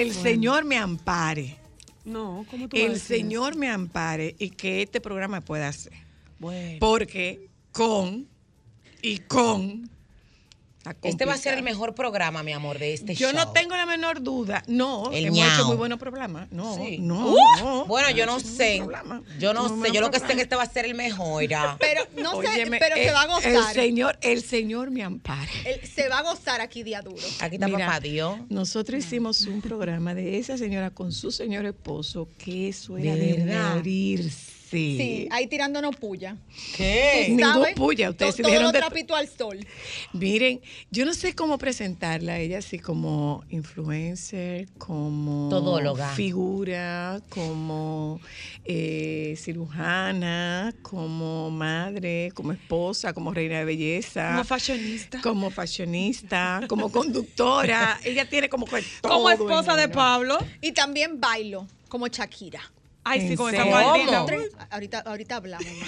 El Señor me ampare. No, ¿cómo tú vas a El Señor me ampare y que este programa pueda hacer. Bueno. Porque con y con. está Este va a ser el mejor programa, mi amor, de este Yo show. no tengo la menor duda. No, El hemos hecho ñao. muy buenos programas. No, Sí. no, Uh, no. Bueno, yo no hecho sé. Yo no Muy sé. Yo lo que sé que este va a ser el mejor. ah. Pero no sé, Óyeme, pero se el- va a El gozar. Señor, el Señor me ampare. Él- se va a gozar aquí día duro. Aquí está Mira, papá Dios. Nosotros hicimos un programa de esa señora con su señor esposo, que eso era ¿De de, morirse. Sí, ahí tirándonos puya. ¿Qué? Ningún puya, ustedes to- se todo de- trapito al sol. Miren, yo no sé cómo presentarla a ella, así como influencer, como Todóloga. figura, como eh, cirujana, como madre, como esposa, como reina de belleza. Como fashionista. Como fashionista, como conductora. ella tiene como Como esposa de. Pablo. Y también bailo, como Shakira. Ay, sí, ¿En con esa maldita. Ahorita, ahorita hablamos.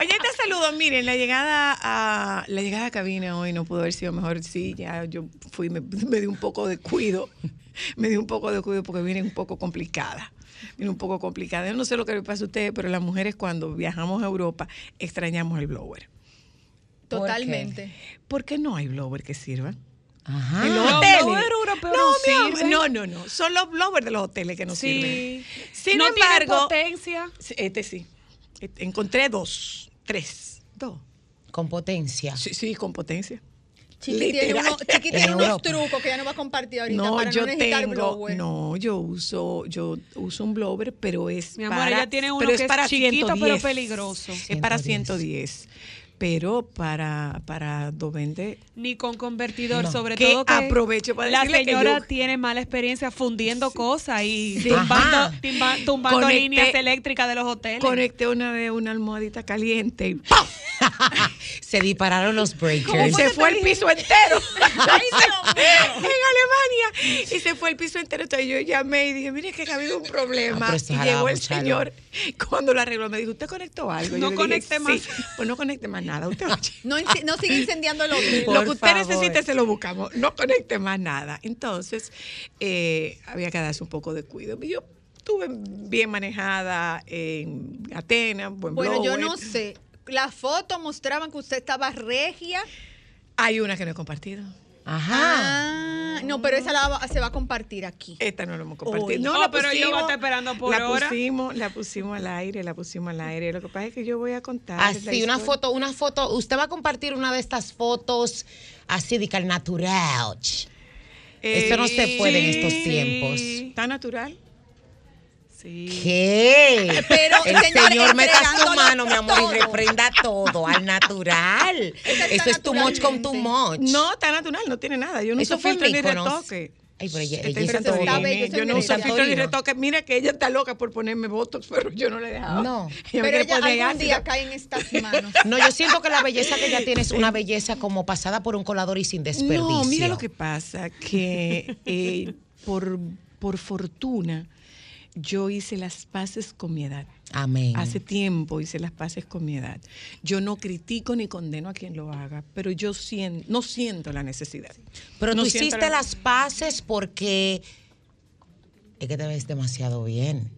Oye, te saludo. Miren, la llegada a la llegada a cabina hoy no pudo haber sido mejor. Sí, ya yo fui, me, me di un poco de cuido. Me di un poco de cuido porque viene un poco complicada. Viene un poco complicada. Yo no sé lo que le pasa a ustedes, pero las mujeres cuando viajamos a Europa extrañamos el blower. ¿Por Totalmente. ¿Por qué no hay blower que sirvan? Ajá. En los hoteles. europeos no, no mi amor, sirven. no, no, no. Son los blowers de los hoteles que no sirven. Sí. Sin no tiene embargo, potencia. Sí, Este sí. Este- Encontré dos, tres, dos. Con potencia. Sí, sí, con potencia. Chiqui tiene, uno- Chiqui tiene En unos Europa. trucos que ya no va a compartir ahorita No, para yo no necesitar tengo, blower. no, yo uso, yo uso un blower, pero es Mi amor, para, ella tiene uno pero que es para chiquito, pero 110. peligroso. Es para 110. 110. Pero para, para Dovende, Ni con convertidor, No. sobre Que todo que aprovecho para la decirle que señora yo- tiene mala experiencia fundiendo cosas y Sí. tumbando, tumbando Conecté- líneas eléctricas de los hoteles. conecté una vez una almohadita caliente y ¡pam! Se dispararon los Y breakers. se fue el piso entero. en Alemania. Y se fue el piso entero. Entonces yo llamé y dije, mire que ha habido un Ah, problema. eso y llegó el señor. Cuando lo arregló, me dijo, ¿usted conectó algo? No Yo le dije, conecte más. "Sí". Pues no conecte más nada. Usted. No, no sigue incendiando el hotel. Por lo que usted favor. necesite se lo buscamos. No conecte más nada. Entonces, eh, había que darse un poco de cuidado. Yo estuve bien manejada en Atenas, buen Bueno, yo no sé. Las fotos mostraban que usted estaba regia. Hay una que no he compartido. Ajá. Ah, no, pero esa la va- se va a compartir aquí. Esta no la hemos compartido. No, Oh, la pero yo voy a estar esperando por la hora. Pusimos, la pusimos al aire, la pusimos al aire. Lo que pasa es que yo voy a contar. Así, una foto, una foto. Usted va a compartir una de estas fotos así de que al natural. Esto no se puede en estos tiempos. ¿Está natural? Sí. ¿Qué? Pero, el señor, señor meta su entregándolo mano, mi amor, todo. y reprenda todo al natural. Eso es too much con too much. No, está natural, no tiene nada. Yo no Eso uso fue ni retoque. Ay, pero ella, Este ella todo- está bello, eso yo no uso filtro ni retoque. Mira que ella está loca por ponerme botox, pero yo no le he dejado. No. Ella Pero ella algún día cae en estas manos. No, yo siento que la belleza que ella tiene es una belleza como pasada por un colador y sin desperdicio. No, mira lo que pasa, que eh, por, por fortuna yo hice las paces con mi edad. Amén. Hace tiempo hice las paces con mi edad. Yo no critico ni condeno a quien lo haga, pero yo sien- no siento la necesidad. Pero No tú siento hiciste la- las paces porque es que te ves demasiado bien.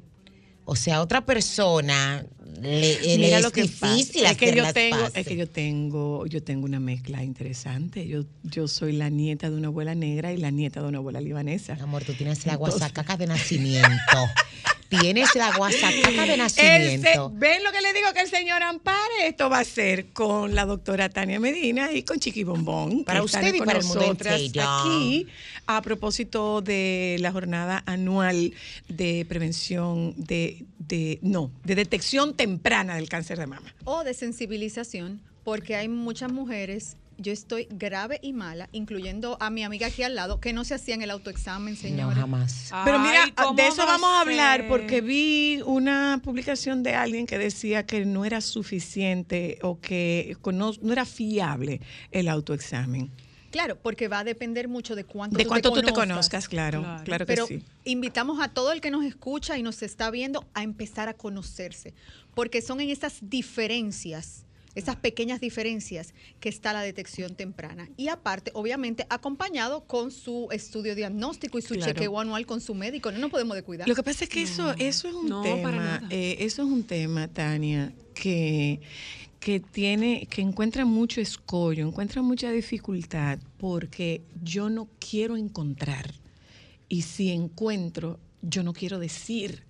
O sea, otra persona le, le Mira es lo que difícil pasa. es que yo tengo, es que yo tengo, yo tengo una mezcla interesante. Yo, yo soy la nieta de una abuela negra y la nieta de una abuela libanesa. Amor, tú tienes la guasacaca de nacimiento. tienes la guasacaca de nacimiento. se- ¿Ven lo que le digo que el señor ampare? Esto va a ser con la doctora Tania Medina y con Chiqui Bombón. Para usted y con para el mundo nosotras entero. Aquí, a propósito de la jornada anual de prevención de, de, no, de detección temprana del cáncer de mama. o de sensibilización, porque hay muchas mujeres, yo estoy grave y mala, incluyendo a mi amiga aquí al lado, que no se hacían el autoexamen, No, señores. jamás. Pero mira, Ay, ¿cómo de eso va vamos a hablar porque vi una publicación de alguien que decía que no era suficiente o que no, no era fiable el autoexamen. Claro, porque va a depender mucho de cuánto, De tú, cuánto te tú te conozcas. conozcas, claro, claro, Claro. que Pero sí. invitamos a todo el que nos escucha y nos está viendo a empezar a conocerse, porque son en esas diferencias, esas pequeñas diferencias que está la detección temprana. Y aparte, obviamente, acompañado con su estudio diagnóstico y su Claro. chequeo anual con su médico. No nos podemos descuidar. Lo que pasa es que eso, eso es un no, tema, eh, eso es un tema, Tania, que, que tiene, que encuentra mucho escollo, encuentra mucha dificultad, porque yo no quiero encontrar. Y si encuentro, yo no quiero decir.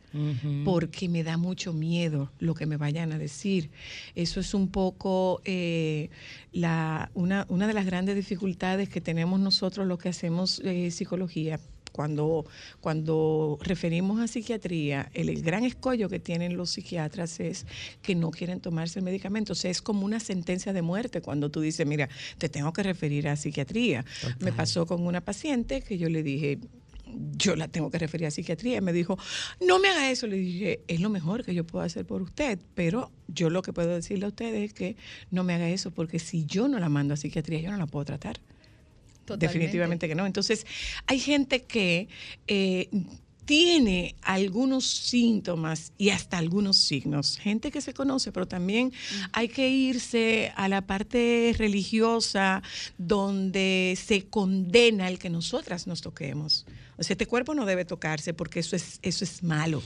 Porque me da mucho miedo lo que me vayan a decir. Eso es un poco eh, la, una, una de las grandes dificultades que tenemos nosotros los que hacemos eh, psicología. Cuando, cuando referimos a psiquiatría, el, el gran escollo que tienen los psiquiatras es que no quieren tomarse el medicamento. O sea, es como una sentencia de muerte cuando tú dices, mira, te tengo que referir a psiquiatría. Me pasó con una paciente que yo le dije, yo la tengo que referir a psiquiatría. Y me dijo, no me haga eso. Le dije, es lo mejor que yo puedo hacer por usted, pero yo lo que puedo decirle a usted es que no me haga eso, porque si yo no la mando a psiquiatría, yo no la puedo tratar. Totalmente. Definitivamente que no. Entonces, hay gente que eh, tiene algunos síntomas y hasta algunos signos. Gente que se conoce, pero también hay que irse a la parte religiosa donde se condena el que nosotras nos toquemos. O sea, este cuerpo no debe tocarse porque eso es, eso es malo.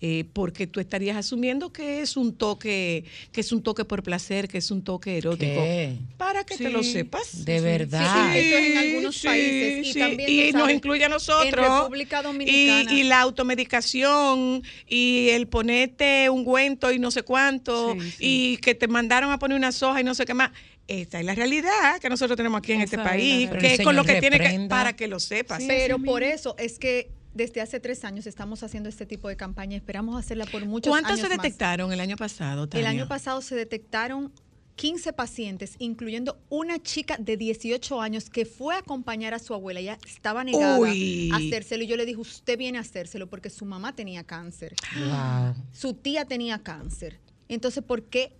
Eh, porque tú estarías asumiendo que es un toque, que es un toque por placer, que es un toque erótico. ¿Qué? Para que te lo sepas. De verdad. Sí, eso es en algunos Sí, países. Y sí, también, y tú nos sabes, incluye a nosotros. En República Dominicana. Y, y la automedicación y el ponerte ungüento y no sé cuánto Sí, sí. y que te mandaron a poner una soja y no sé qué más. Esta es la realidad que nosotros tenemos aquí en Esa este país, que es Pero con el lo que tiene que, para que lo sepas. Pero por eso es que desde hace tres años estamos haciendo este tipo de campaña. Esperamos hacerla por muchos años ¿Cuántas se más. detectaron el año pasado? El Tania? año pasado se detectaron 15 pacientes, incluyendo una chica de 18 años que fue a acompañar a su abuela. Ella estaba negada Uy. a hacérselo y yo le dije, usted viene a hacérselo porque su mamá tenía cáncer, Wow. su tía tenía cáncer. Entonces, ¿por qué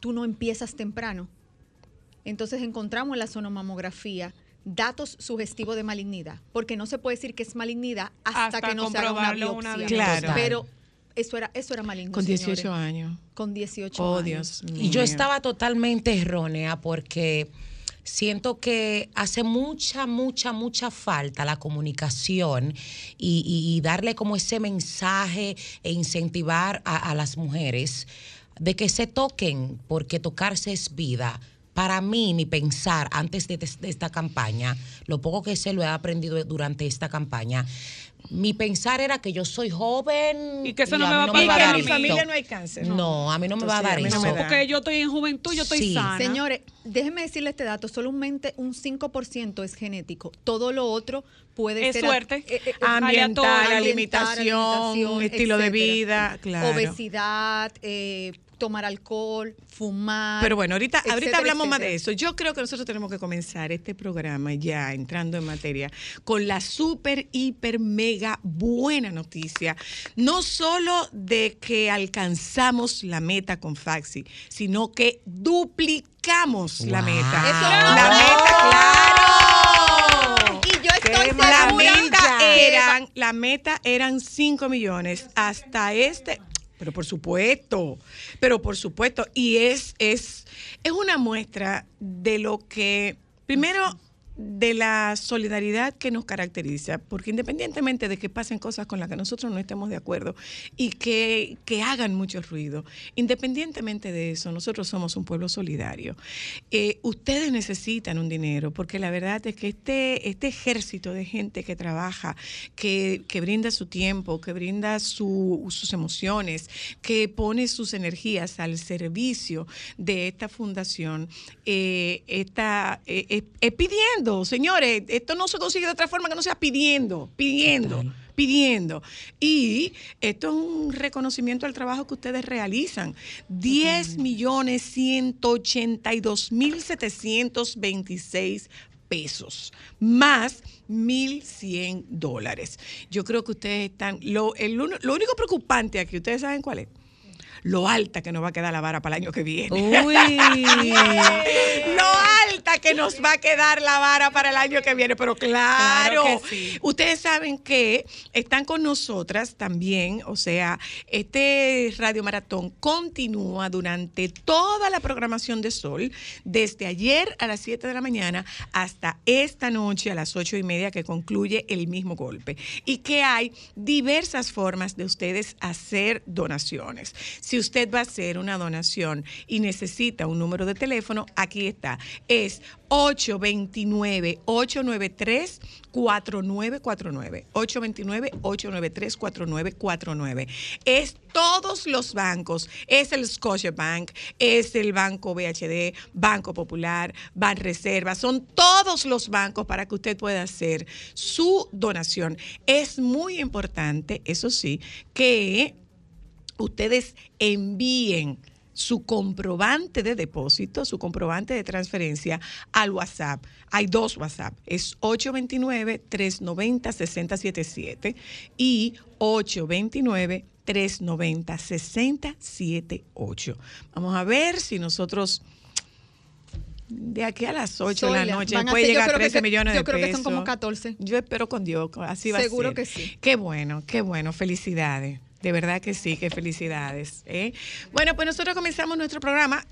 tú no empiezas temprano? Entonces encontramos en la sonomamografía datos sugestivos de malignidad, porque no se puede decir que es malignidad hasta, Hasta que no se haga una biopsia. una Claro. Pero eso era, eso era maligno. Con 18 señores. años. Con 18 Oh, años. Dios mío. Y yo estaba totalmente errónea porque siento que hace mucha, mucha, mucha falta la comunicación y, y- y darle como ese mensaje e incentivar a, a las mujeres de que se toquen, porque tocarse es vida. Para mí, mi pensar antes de, de esta campaña, lo poco que sé lo he aprendido durante esta campaña, mi pensar era que yo soy joven Y que eso no me va a no pasar Y va a que dar en mi familia no hay cáncer. No, a mí no me va a dar a mí no eso. da. Porque yo estoy en juventud, yo estoy Sí. sana. Señores, déjenme decirle este dato, solamente un 5% es genético. Todo lo otro puede Es ser suerte. eh, eh, Ambiental, alimentación, estilo de vida, claro. Obesidad, eh, tomar alcohol, fumar. Pero bueno, ahorita, ahorita etcétera, hablamos más de eso. Yo creo que nosotros tenemos que comenzar este programa ya entrando en materia con la súper, hiper, mega buena noticia. No solo de que alcanzamos la meta con Faxi, sino que duplicamos la meta. Eso la meta, claro. Y yo estoy La meta eran, la meta eran 5 millones. Hasta este, pero por supuesto, pero por supuesto, y es, es, es una muestra de lo que, primero, de la solidaridad que nos caracteriza, porque independientemente de que pasen cosas con las que nosotros no estemos de acuerdo y que, que hagan mucho ruido, independientemente de eso, nosotros somos un pueblo solidario. Eh, ustedes necesitan un dinero, porque la verdad es que este, este ejército de gente que trabaja, que, que brinda su tiempo, que brinda su- sus emociones, que pone sus energías al servicio de esta fundación, eh, está eh, eh, eh, pidiendo, señores, esto no se consigue de otra forma que no sea pidiendo, pidiendo. pidiendo. Y esto es un reconocimiento al trabajo que ustedes realizan. 10 millones 182 mil 726 pesos, más 1.100 dólares. Yo creo que ustedes están, lo, el uno- lo único preocupante aquí, ¿ustedes saben cuál es? Lo alta que nos va a quedar la vara para el año que viene. Uy. Lo alta que nos va a quedar la vara para el año que viene, pero claro, Claro que sí. ustedes saben que están con nosotras también, o sea, este Radio Maratón continúa durante toda la programación de Sol, desde ayer a las 7 de la mañana hasta esta noche a las 8 y media que concluye el mismo golpe. Y que hay diversas formas de ustedes hacer donaciones. Si usted va a hacer una donación y necesita un número de teléfono, aquí está. Es 829-893-4949. 829-893-4949. Es todos los bancos. Es el Scotiabank, es el Banco BHD, Banco Popular, Banreserva. Son todos los bancos para que usted pueda hacer su donación. Es muy importante, eso sí, que ustedes envíen su comprobante de depósito, su comprobante de transferencia al WhatsApp. Hay dos WhatsApp, es 829-390-6077 y 829-390-6078. Vamos a ver si nosotros de aquí a las 8 de la noche puede yo llegar a creo que 13 se- millones de yo pesos. creo que son como 14. Yo espero con Dios, así va a ser. Seguro que sí. Qué bueno, qué bueno, felicidades. De verdad que sí, que felicidades. ¿eh? Bueno, pues nosotros comenzamos nuestro programa.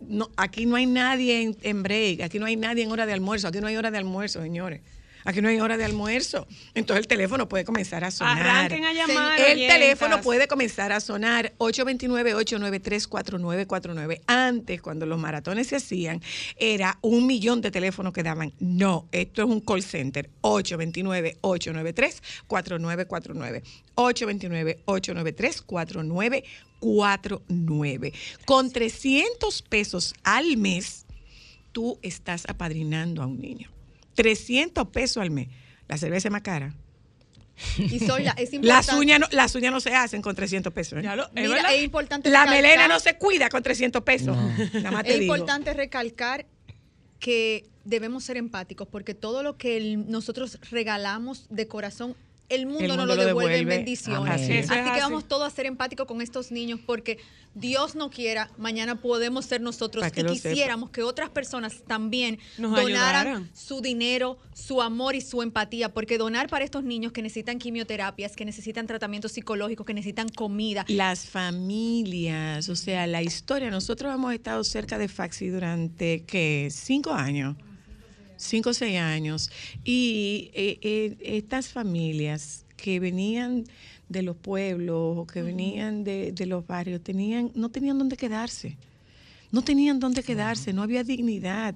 No, aquí no hay nadie en, en break, aquí no hay nadie en hora de almuerzo, aquí no hay hora de almuerzo, señores. Aquí no hay hora de almuerzo. Entonces el teléfono puede comenzar a sonar. Arranquen a llamar. El oyentas. teléfono puede comenzar a sonar 829-893-4949. Antes, cuando los maratones se hacían, era un millón de teléfonos que daban. No, esto es un call center. 829-893-4949. 829-893-4949. Con 300 pesos al mes, tú estás apadrinando a un niño. 300 pesos al mes. La cerveza es más cara. Y Zoila, es importante. Las uñas, no, las uñas no se hacen con 300 pesos. ¿eh? Ya lo- es Mira, verdad. es importante La recalcar- melena no se cuida con 300 pesos. Nada más te Es digo. importante recalcar que debemos ser empáticos porque todo lo que el- nosotros regalamos de corazón, el mundo, El nos mundo lo lo devuelve en bendiciones. Así, que vamos todos a ser empáticos con estos niños porque Dios no quiera, mañana podemos ser nosotros que y quisiéramos que otras personas también Nos donaran ayudaran. su dinero, su amor y su empatía, porque donar para estos niños que necesitan quimioterapias, que necesitan tratamientos psicológicos, que necesitan comida, Las familias, o sea, la historia. Nosotros hemos estado cerca de Faxi durante, ¿qué? Cinco años. Cinco o seis años. Y eh, eh, estas familias que venían de los pueblos o que venían de, de los barrios, tenían, no tenían dónde quedarse. no tenían dónde quedarse, no había dignidad.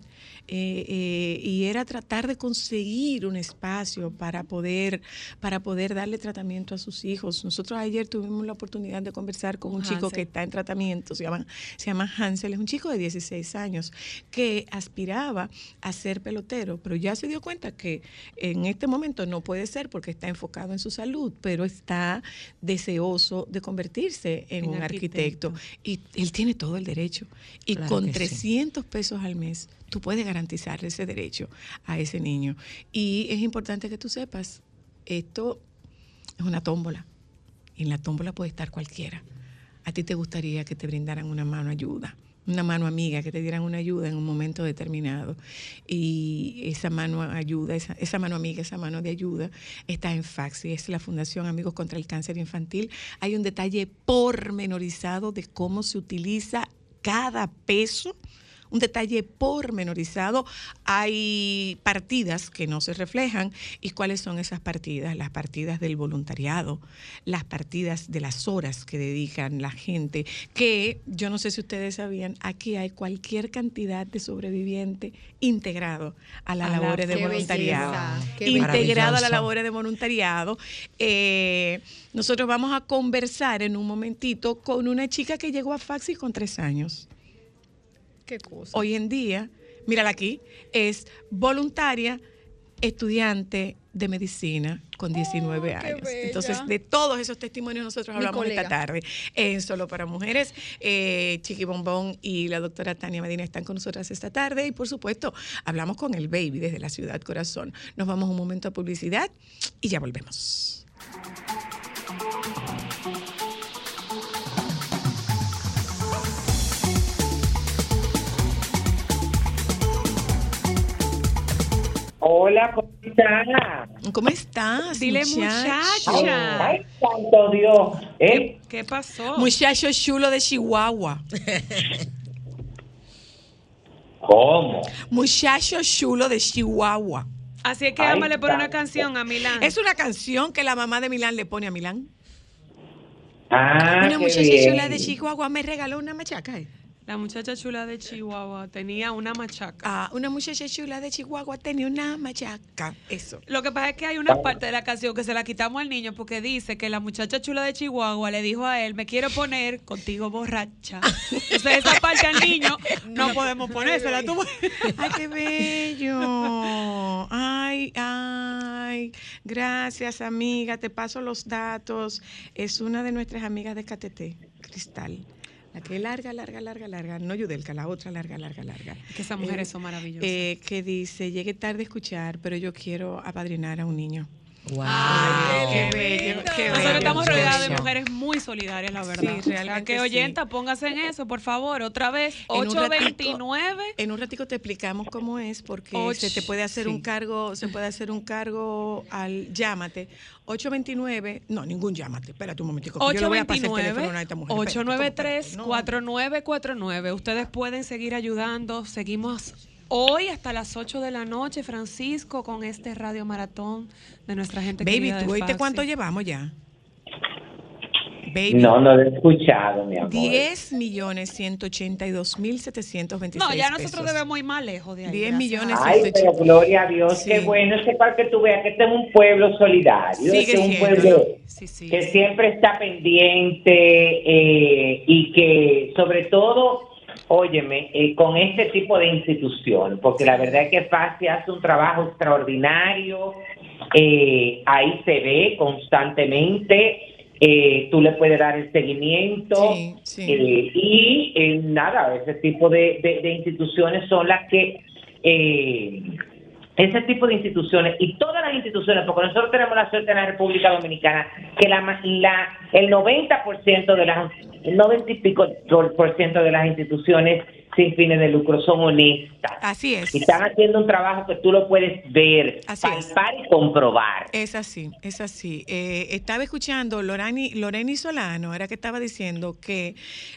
Eh, eh, y era tratar de conseguir un espacio para poder, para poder darle tratamiento a sus hijos. Nosotros ayer tuvimos la oportunidad de conversar con un chico que está en tratamiento, se llama, se llama Hansel, es un chico de 16 años que aspiraba a ser pelotero, pero ya se dio cuenta que en este momento no puede ser porque está enfocado en su salud, pero está deseoso de convertirse en, En un arquitecto. Y él tiene todo el derecho. Y Claro con que sí. 300 pesos al mes, tú puedes garantizarle ese derecho a ese niño. Y es importante que tú sepas, esto es una tómbola. Y en la tómbola puede estar cualquiera. A ti te gustaría que te brindaran una mano ayuda, una mano amiga, que te dieran una ayuda en un momento determinado. Y esa mano ayuda, esa, mano amiga, esa mano de ayuda está en Faxi, es la Fundación Amigos contra el Cáncer Infantil. Hay un detalle pormenorizado de cómo se utiliza cada peso un detalle pormenorizado. Hay partidas que no se reflejan. ¿Y cuáles son esas partidas? Las partidas del voluntariado, las partidas de las horas que dedican la gente, que yo no sé si ustedes sabían, aquí hay cualquier cantidad de sobreviviente integrado a las A la- labores de voluntariado. belleza, integrado a la Maravilloso. labores de voluntariado. Eh, nosotros vamos a conversar en un momentito con una chica que llegó a Faxi con tres años Qué cosa. hoy en día, mírala aquí, es voluntaria, estudiante de medicina con 19 qué años. bella. Entonces, de todos esos testimonios nosotros hablamos esta tarde en Solo para Mujeres. Eh, Chiqui Bombón y la doctora Tania Medina están con nosotras esta tarde y, por supuesto, hablamos con el baby desde la ciudad corazón. Nos vamos un momento a publicidad y ya volvemos. Hola, ¿cómo estás? ¿Cómo estás? Dile muchacho? muchacha. Ay, santo Dios. ¿Eh? ¿Qué pasó? Muchacho chulo de Chihuahua. ¿Cómo? Muchacho chulo de Chihuahua. Así es que Ama le pone una canción a Milán. Es una canción que la mamá de Milán le pone a Milán. Ah, una muchacha chula de Chihuahua me regaló una machaca. eh. La muchacha chula de Chihuahua tenía una machaca. Ah, una muchacha chula de Chihuahua tenía una machaca. Eso. Lo que pasa es que hay una parte de la canción que se la quitamos al niño porque dice que la muchacha chula de Chihuahua le dijo a él, me quiero poner contigo borracha. Entonces esa parte al niño no podemos ponérsela. Tú. Ay, qué bello. Ay, ay. Gracias, amiga. Te paso los datos. Es una de nuestras amigas de KTT, Cristal. La que larga, larga, larga, larga. No Yudelka, la otra larga, larga, larga. Que esas mujeres son maravillosas. Eh, que dice, llegué tarde a escuchar, pero yo quiero apadrinar a un niño. Wow. qué bello, qué Nosotros estamos qué rodeadas de mujeres muy solidarias, la verdad. Sí, realmente que sí. oyenta, póngase en eso, por favor. Otra vez, En un ratico- 829. En un ratico te explicamos cómo es, porque se te puede hacer un cargo, se puede hacer un cargo al llámate. 829, no, ningún llámate. Espérate un momentico. que yo le voy a pasar el teléfono a esta mujer. Espérate, espérate, no. 893-4949. Ustedes pueden seguir ayudando. Seguimos hoy hasta las 8 de la noche, Francisco, con este radio maratón de nuestra gente Baby, ¿tú oíste cuánto llevamos ya? Baby. No, no lo he escuchado, mi amor. 10 millones 182 mil 726 No, ya nosotros pesos. debemos ir más lejos de ahí. 10 gracias millones Ay, pero gloria a Dios, Sí. qué bueno. Ese para que tú veas que este es un pueblo solidario. Sigue este es un siendo, pueblo Sí, sí. que siempre está pendiente eh, y que sobre todo, óyeme, eh, con este tipo de institución, porque la verdad es que FASI hace un trabajo extraordinario, eh, ahí se ve constantemente, eh, tú le puedes dar el seguimiento Sí, sí. eh, y eh, nada, ese tipo de, de- de instituciones son las que... eh, ese tipo de instituciones y todas las instituciones, porque nosotros tenemos la suerte en la República Dominicana que la, la el 90% de las el 90 y pico por ciento de las instituciones sin fines de lucro son honestas Así es. y están haciendo un trabajo que tú lo puedes ver, Así es. palpar y comprobar. Es así, es así. Eh, estaba escuchando Lorani, Loreni Solano, era que estaba diciendo que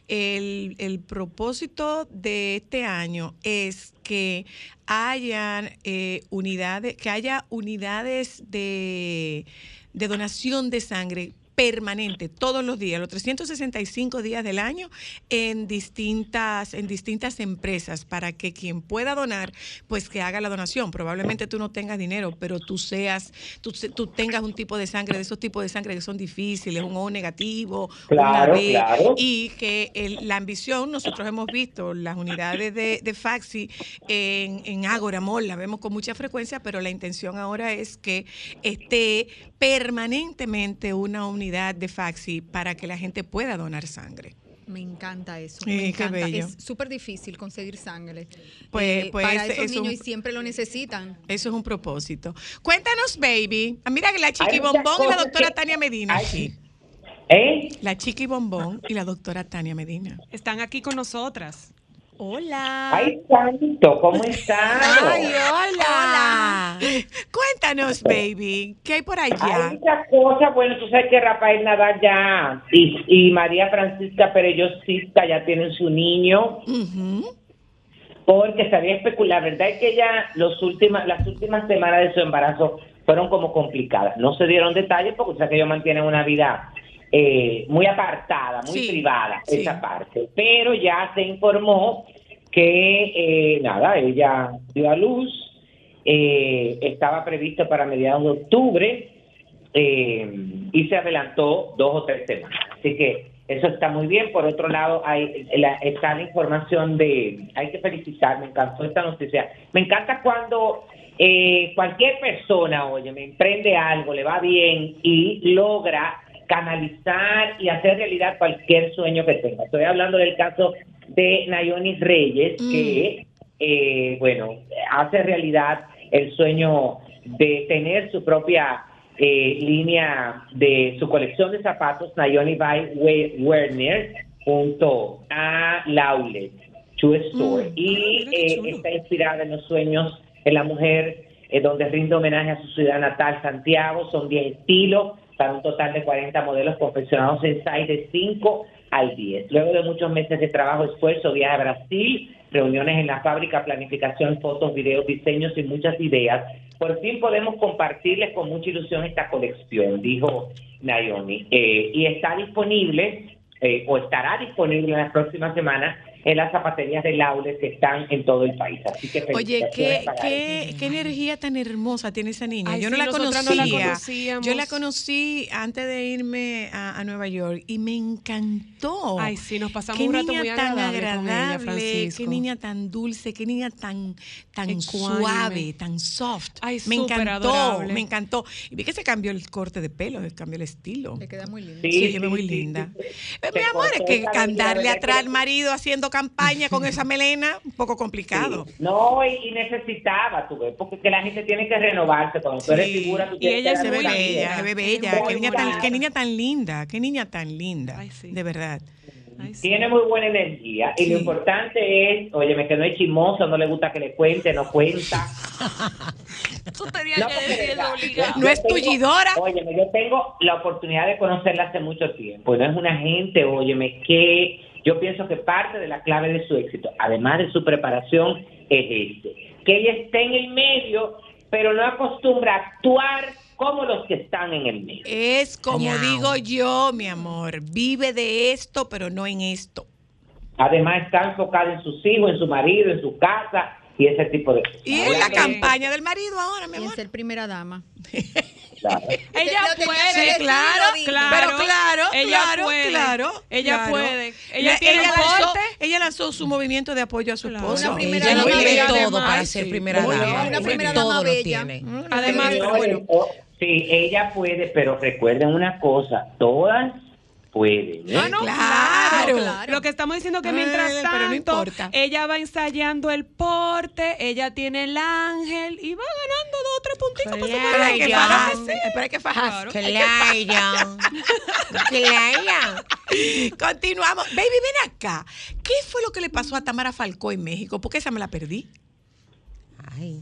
el, el propósito de este año es que hayan eh, unidades, que haya unidades de, de donación de sangre permanente, todos los días, los 365 días del año, en distintas, en distintas empresas, para que quien pueda donar, pues que haga la donación. Probablemente tú no tengas dinero, pero tú seas, tú, tú tengas un tipo de sangre, de esos tipos de sangre que son difíciles, un O negativo, una Claro, B, claro. y que el- la ambición, nosotros hemos visto las unidades de, de Faxi en, en Ágora Mall, la vemos con mucha frecuencia, pero la intención ahora es que esté permanentemente una unidad de Faxi para que la gente pueda donar sangre. Me encanta eso. Sí, me qué encanta. bello. Es súper difícil conseguir sangre Pues- eh, pues para ese esos es niños un- y siempre lo necesitan. Eso es un propósito. Cuéntanos, baby. Ah, mira, la Chiqui Bombón y la doctora que- Tania Medina Ay, aquí. ¿Eh? La Chiqui Bombón y la doctora Tania Medina. Están aquí con nosotras. Hola. Ay, santo, ¿cómo estás? hola. Cuéntanos, baby, ¿qué hay por Hay allá? muchas cosas, bueno, tú sabes que Rafael Nadal ya y, y María Francisca Perellosista ya tienen su niño, Ujú. porque se había especulado, la verdad es que ella los últimas, las últimas semanas de su embarazo fueron como complicadas, no se dieron detalles porque sabes que ellos mantienen una vida eh, muy apartada, muy Sí, privada, sí. esa parte, pero ya se informó que, eh, nada, ella dio a luz, eh, estaba previsto para mediados de octubre, eh, y se adelantó dos o tres semanas. Así que eso está muy bien. Por otro lado, hay la, está la información de, hay que felicitar, me encantó esta noticia. Me encanta cuando eh, cualquier persona, oye, me emprende algo, le va bien y logra canalizar y hacer realidad cualquier sueño que tenga. Estoy hablando del caso de Nayonis Reyes, Mm. que, eh, bueno, hace realidad el sueño de tener su propia eh, línea de su colección de zapatos, Nayoni by We- Werner, junto a Laulet, Shoe Store. Mm. Y Ah, eh, está inspirada en los sueños de la mujer, eh, donde rinde homenaje a su ciudad natal, Santiago. Son 10 estilos, para un total de 40 modelos confeccionados en size de 5 al 10. Luego de muchos meses de trabajo, esfuerzo, viaje a Brasil, reuniones en la fábrica, planificación, fotos, videos, diseños y muchas ideas. Por fin podemos compartirles con mucha ilusión esta colección, dijo Naomi. Eh, y está disponible, eh, o estará disponible en las próximas semanas, en las zapaterías de Laules que están en todo el país. Así que Oye, qué, ella. qué, qué energía tan hermosa tiene esa niña. Ay, Yo no sí, la conocía. no la conocíamos. Yo la conocí antes de irme a, a Nueva York y me encantó. Ay, sí, nos pasamos qué un rato niña muy tan agradable con ella, agradable, Francisco. qué niña tan dulce, qué niña tan, tan Ecuánime. suave, tan soft. Ay, me súper encantó, adorable. me encantó. Y vi que se cambió el corte de pelo, se cambió el estilo. Le queda muy lindo. Sí, Sí, ella sí, muy linda. sí, sí. Se Mi amor, es que melena, atrás al marido haciendo campaña con esa melena, un poco complicado. Sí. No, y, necesitaba, tú ves, porque que la gente tiene que renovarse. Cuando tú eres Sí, figura, tú y ella se ve bella, se ve bella. Qué niña, tan, qué niña tan linda, qué niña tan linda. Ay, sí. De verdad. Ay, sí. Tiene muy buena energía. Y Sí. lo importante es, oye, que no es chismoso, no le gusta que le cuente, no cuenta. Tú tenías No, que No es tullidora. Óyeme, yo tengo la oportunidad de conocerla hace mucho tiempo. No es una gente, óyeme, que yo pienso que parte de la clave de su éxito, además de su preparación, es este. Que ella esté en el medio, pero no acostumbra a actuar como los que están en el medio. Es como digo yo, mi amor, vive de esto, pero no en esto. Además está enfocada en sus hijos, en su marido, en su casa y ese tipo de cosas. Y es la campaña del marido ahora, mi Y amor. ser primera dama. Claro. Ella Lo puede, claro, lo dije. Pero claro, ella claro, puede, claro. ella claro. puede. Ella tiene lanzó, porte. ella lanzó su movimiento de apoyo a su Claro. esposo. Una primera Ella lo tiene todo además, para ser primera dama. una primera todo dama lo bella. tiene. Además, pero bueno. oh, sí, ella puede, pero recuerden una cosa, todas pueden. ¿eh? Ah, no, Claro. claro. Lo que estamos diciendo que Ay, mientras pero tanto, no importa. ella va ensayando el porte, ella tiene el ángel y va ganando dos o tres puntitos para su Claro. Pero hay que fajarse, pero hay que fajarse. Claro. Claro. Continuamos. Baby, ven acá. ¿Qué fue lo que le pasó a Tamara Falcó en México? Porque esa me la perdí. Ay.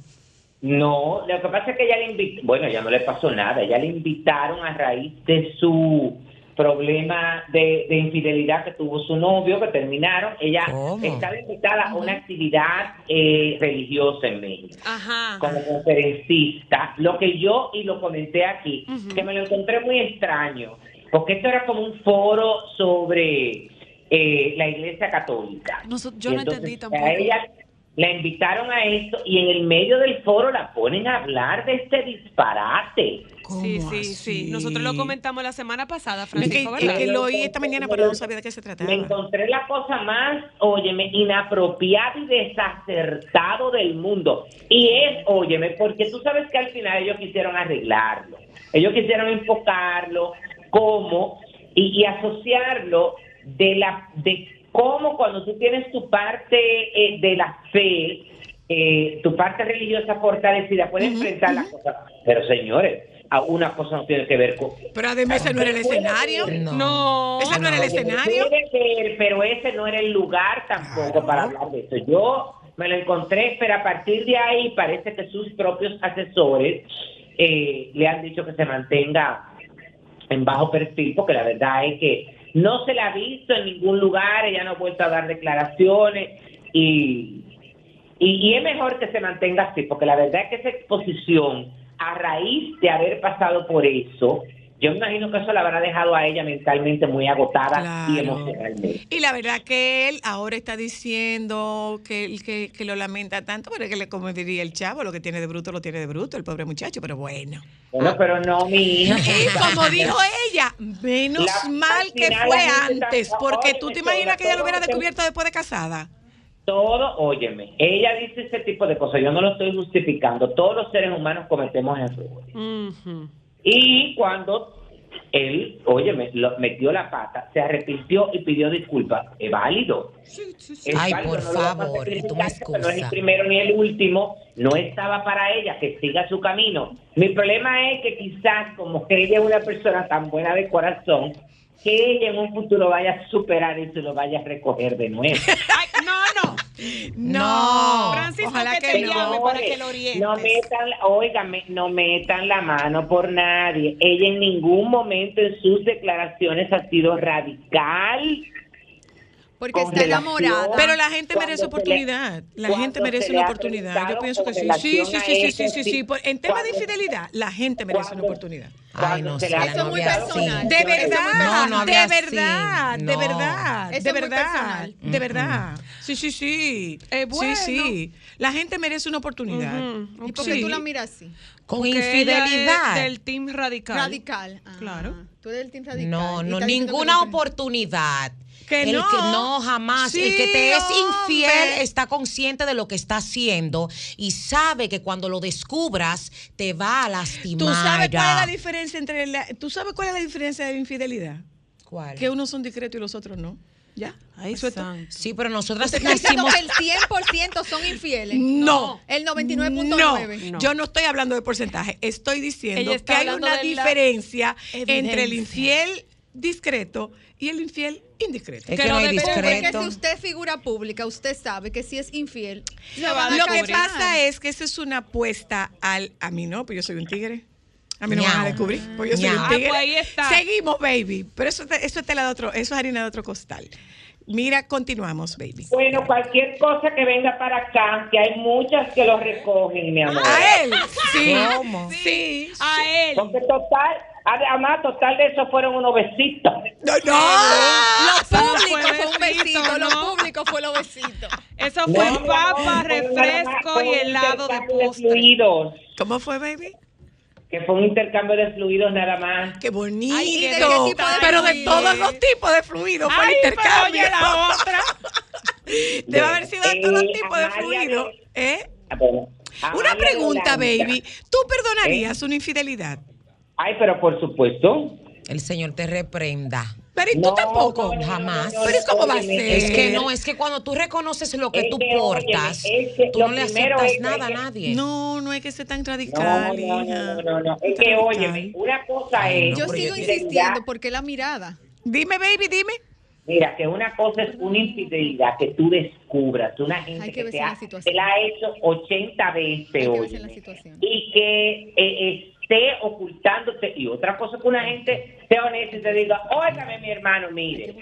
No, lo que pasa es que ella le invitó, bueno, ya no le pasó nada, ella le invitaron a raíz de su problema de, de infidelidad que tuvo su novio, que terminaron, ella ¿Cómo? estaba invitada a una actividad eh, religiosa en México. Ajá. como conferencista, lo que yo y lo comenté aquí, que me lo encontré muy extraño. porque esto era como un foro sobre eh, la Iglesia Católica. Yo no entendí tampoco. A ella la invitaron a esto y en el medio del foro la ponen a hablar de este disparate. Sí, sí, sí. Nosotros lo comentamos la semana pasada, Es que, Francisco, es lo oí esta mañana, pero no sabía de qué se trataba. Me encontré la cosa más, óyeme, inapropiada y desacertado del mundo. Y es, óyeme, porque tú sabes que al final ellos quisieron arreglarlo. Ellos quisieron enfocarlo como y, y asociarlo de la de cómo cuando tú tienes tu parte eh, de la fe, eh, tu parte religiosa fortalecida, puedes enfrentar las cosas. Pero señores, a una cosa no tiene que ver con Pero además ese no era el escenario. No. Ese no era el escenario. Puede ser, pero ese no era el lugar tampoco para hablar de eso. Yo me lo encontré, pero a partir de ahí parece que sus propios asesores eh, le han dicho que se mantenga en bajo perfil, porque la verdad es que no se la ha visto en ningún lugar, ella no ha vuelto a dar declaraciones y, y, y es mejor que se mantenga así, porque la verdad es que esa exposición, a raíz de haber pasado por eso, yo me imagino que eso la habrá dejado a ella mentalmente muy agotada y emocionalmente. Y la verdad que él ahora está diciendo que, que, que lo lamenta tanto, pero que le como diría el chavo, lo que tiene de bruto lo tiene de bruto, el pobre muchacho, pero bueno. Bueno, pero no, mi hija. Y como dijo ella, menos La- mal al que fue antes, porque tú te imaginas que ella lo hubiera descubierto después de casada. Todo, óyeme, ella dice ese tipo de cosas, yo no lo estoy justificando, todos los seres humanos cometemos errores. Y cuando él, óyeme, lo, metió la pata, se arrepintió y pidió disculpas, es válido. Es Ay, válido, por no favor, tú me No es el primero ni el último, no estaba para ella que siga su camino. Mi problema es que quizás como que ella es una persona tan buena de corazón, que ella en un futuro vaya a superar eso y lo vaya a recoger de nuevo. Ay, no, no. No, Francisco, ojalá que que te no. llame para que lo orientes. No metan, óigame, no metan la mano por nadie. Ella en ningún momento en sus declaraciones ha sido radical. Porque está enamorada. Pero la gente merece oportunidad. La gente merece una oportunidad. Yo pienso que sí. Sí, sí, sí, sí, sí, sí, En tema de infidelidad, la gente merece una oportunidad. Ay, no sé, Eso es muy personal. De verdad, No, no de verdad, de verdad, de verdad, de verdad. Sí, sí, sí. Bueno. Sí, sí. La gente merece una oportunidad. ¿Y por qué tú la miras así? Con infidelidad. del team radical. Radical. Ah, Claro. Tú eres del team radical. No, no, ninguna oportunidad. Que el no. que no, jamás. el que te es infiel hombre. está consciente de lo que está haciendo y sabe que cuando lo descubras te va a lastimar. ¿Tú sabes cuál es la diferencia entre la, ¿Tú sabes cuál es la diferencia de infidelidad? ¿Cuál? Que unos son discretos y los otros no. ¿Ya? Ahí suelta. Sí, pero nosotras nacimos... que el 100% son infieles. No. El 99.9. No, yo no estoy hablando de porcentaje. Estoy diciendo que hay una diferencia entre el infiel discreto y el infiel indiscreto. Es Que que no hay discreto. si usted es figura pública, usted sabe que si es infiel, Se va a Lo que pasa es que eso es una apuesta al. A mí no, pues yo soy un tigre. A mí no me van a descubrir, porque yo soy un Ah, tigre. pues ahí está. Seguimos, baby. Pero eso, te- eso es tela de otro, eso es harina de otro costal. Mira, continuamos, baby. Bueno, cualquier cosa que venga para acá, que hay muchas que lo recogen, mi amor. A él, sí. ¿Cómo? Sí. A él. Porque total, además, total de eso fueron unos besitos. No, no. lo no público fue fue un besito, besito, lo público fue los besitos. Eso fue No, papa, refresco y helado de postre. ¿Cómo fue, baby? Que fue un intercambio de fluidos nada más. Qué bonito. Ay, ¿y de qué tipo de pero de todos los tipos de fluidos fue el pero intercambio. oye la otra. Debe haber sido de todos los Eh, tipos de fluidos. ¿Eh? Ah, Una pregunta, baby. ¿Tú perdonarías una infidelidad? Ay, pero por supuesto. El Señor te reprenda. Pero ¿y tú No, tampoco? no, Jamás. no, no, Pero ¿y cómo va a ser? Es que no, es que cuando tú reconoces lo que Es tú que, portas, óyeme, es que tú no le aceptas es- nada a es que- nadie. No, no hay que ser tan radical, no, no, no, no. Es que, óyeme, una cosa Ay, es... no, Yo sigo yo- insistiendo porque la mirada. Dime, baby, dime. Mira, que una cosa es una infidelidad que tú descubras, una gente que te, la ha, situación. te la ha hecho 80 veces, Hay que verse óyeme, la situación. y que eh, esté ocultándote. Y otra cosa que una gente sea honesta y te diga, óigame mi hermano, mire,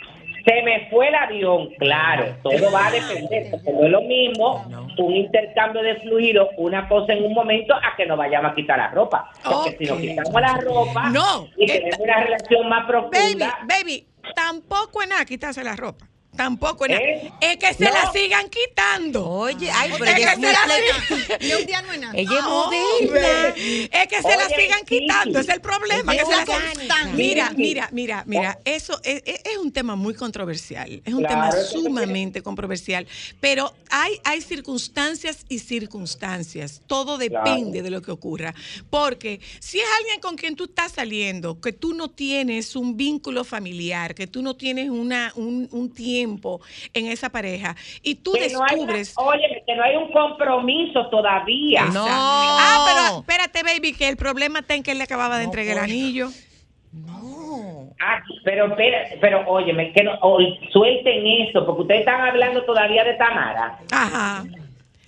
se me fue el avión. Claro, todo va a depender, porque no es lo mismo un intercambio de fluido, una cosa en un momento, a que nos vayamos a quitar la ropa. Porque si nos quitamos la ropa No, y tenemos una relación más Baby, profunda, baby, tampoco es nada quitarse la ropa. Tampoco. ¿Eh? Es que se No. la sigan quitando. Oye, ay, pero Es ella que es se muy la fle- sigan- De un día no es nada. Ella es moderna. Es que se la sigan quitando, es el problema. Que es se la sigan-. Mira, mira, mira, mira, eso es, un tema muy controversial, es un Claro, tema sumamente controversial, pero hay, hay circunstancias y circunstancias, todo depende de lo que ocurra, porque si es alguien con quien tú estás saliendo, que tú no tienes un vínculo familiar, que tú no tienes una, un, un tiempo en esa pareja, y tú que no hay una- descubres... oye, que no hay un compromiso todavía. No. Ah, pero espérate, baby, que el problema está en que él le acababa de No entregar el anillo. No. Ah, pero espera, pero óyeme, que no, o- suelten eso, porque ustedes están hablando todavía de Tamara. Ajá.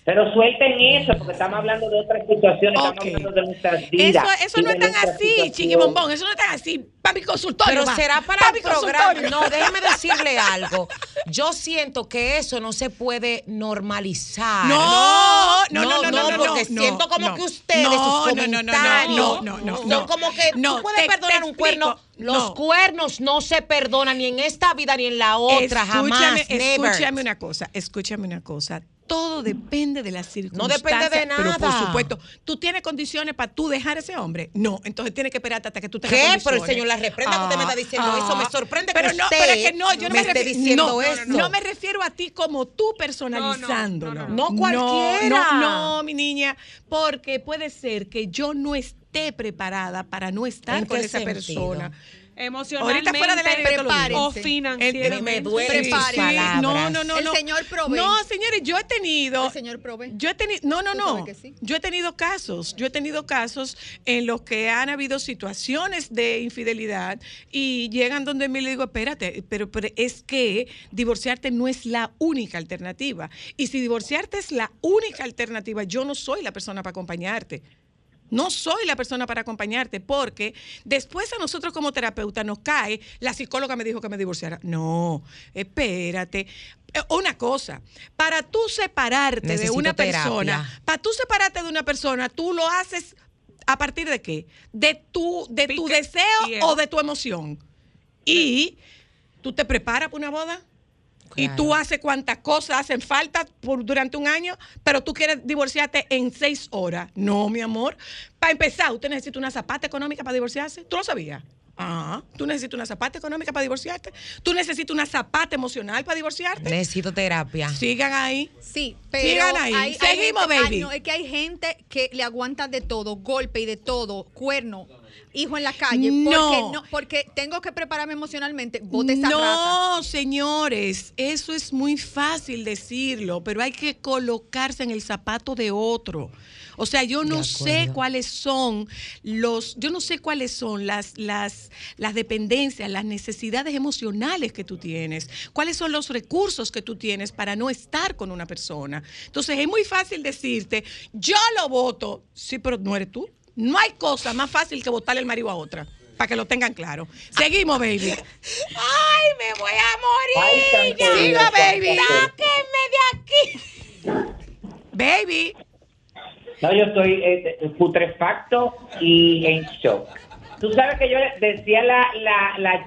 Pero suelten eso, porque estamos hablando de otras situaciones, Ok. estamos hablando de nuestras Eso, vidas. eso y no es tan así, chiquibombón, eso no es tan así. Para mi consultorio. Pero va. será para Pa' el mi programa. No, déjeme decirle algo. Yo siento que eso no se puede normalizar. No, no, no, no, no, no, porque no, siento como no. que ustedes, No, sus no, no, no, no, comentarios, no, no, no, no. como que No, tú puedes te- perdonar te un cuerno. Los No. cuernos no se perdonan ni en esta vida ni en la otra, jamás, Escúchame, never. escúchame una cosa, escúchame una cosa. Todo depende de las circunstancias. depende de Pero por nada. supuesto, ¿tú tienes condiciones para tú dejar a ese hombre? No, entonces tienes que esperarte hasta que tú tengas ¿Qué? condiciones. Pero el señor la reprenda que usted me está diciendo eso. Me sorprende que pero no, usted pero es que no, yo no me me, esté refi- diciendo no, eso. No, me refiero a ti como tú personalizándolo. no, no. No cualquiera. No, no, mi niña, porque puede ser que yo no esté preparada para no estar ¿En con esa sentido? persona. Emocionalmente Ahorita fuera del aire o financieramente. Me Prepárense. palabras. No, no, no, El no. señor provee. No, señores, yo he tenido. El señor provee. Yo he tenido, no, no, no. sí. Yo he tenido casos, yo he tenido casos en los que han habido situaciones de infidelidad y llegan donde mí le digo, espérate, pero, pero es que divorciarte no es la única alternativa. Y si divorciarte es la única alternativa, yo no soy la persona para acompañarte. No soy la persona para acompañarte porque después a nosotros como terapeuta nos cae, la psicóloga me dijo que me divorciara. No, espérate. Eh, Una cosa, para tú separarte de una terapia. persona, para tú separarte de una persona, tú lo haces a partir de qué? De tu, de tu Pique deseo o de tu emoción. Y tú te preparas para una boda. Y tú haces cuantas cosas hacen falta por, durante un año, pero tú quieres divorciarte en seis horas. No, mi amor. Para empezar, usted necesita una zapata económica para divorciarse. ¿Tú lo sabías? Ah, tú necesitas una zapata económica para divorciarte. Tú necesitas una zapata emocional para divorciarte. Necesito terapia. Sigan ahí. Sí, pero Sigan ahí. hay- hay Seguimos, gente- baby. ay, no, es que hay gente que le aguanta de todo, golpe y de todo, cuerno, hijo en la calle, No. porque no, porque tengo que prepararme emocionalmente, bote esa rata. no, señores, eso es muy fácil decirlo, pero hay que colocarse en el zapato de otro. O sea, yo no sé cuáles son los, yo no sé cuáles son las, las, las dependencias, las necesidades emocionales que tú tienes, cuáles son los recursos que tú tienes para no estar con una persona. Entonces es muy fácil decirte, yo lo voto, sí, pero no eres tú. No hay cosa más fácil que votarle el marido a otra. Para que lo tengan claro. Seguimos, baby. ¡Ay, me voy a morir! Ay, santo Siga, baby. ¡Sáquenme de aquí! Baby. No, yo estoy eh, putrefacto y en shock. Tú sabes que yo decía la, la, la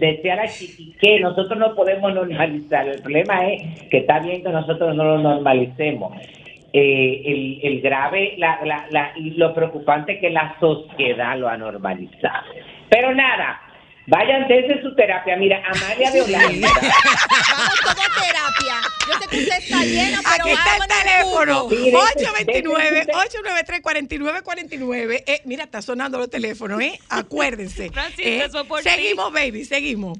decía la chiqui que nosotros no podemos normalizar. El problema es que está bien que nosotros no lo normalicemos. Eh, el, el grave, la, la, la, y lo preocupante es que la sociedad lo ha normalizado. Pero nada, vayan desde su terapia. Mira, Amalia de Holanda. Vamos todo a terapia. Yo sé que usted está lleno, pero Aquí está el teléfono. juntos. Mire, 829-893-4949. Eh, mira, está sonando los teléfonos, ¿eh? Acuérdense. Francis, Eh, seguimos, baby, seguimos.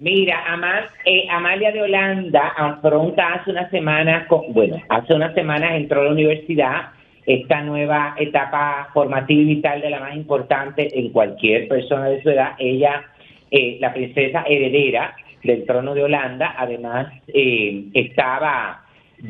Mira, Ama- eh, Amalia de Holanda afronta hace unas semanas, bueno, hace unas semanas entró a la universidad esta nueva etapa formativa y vital de la más importante en cualquier persona de su edad. Ella, eh, la princesa heredera del trono de Holanda, además eh, estaba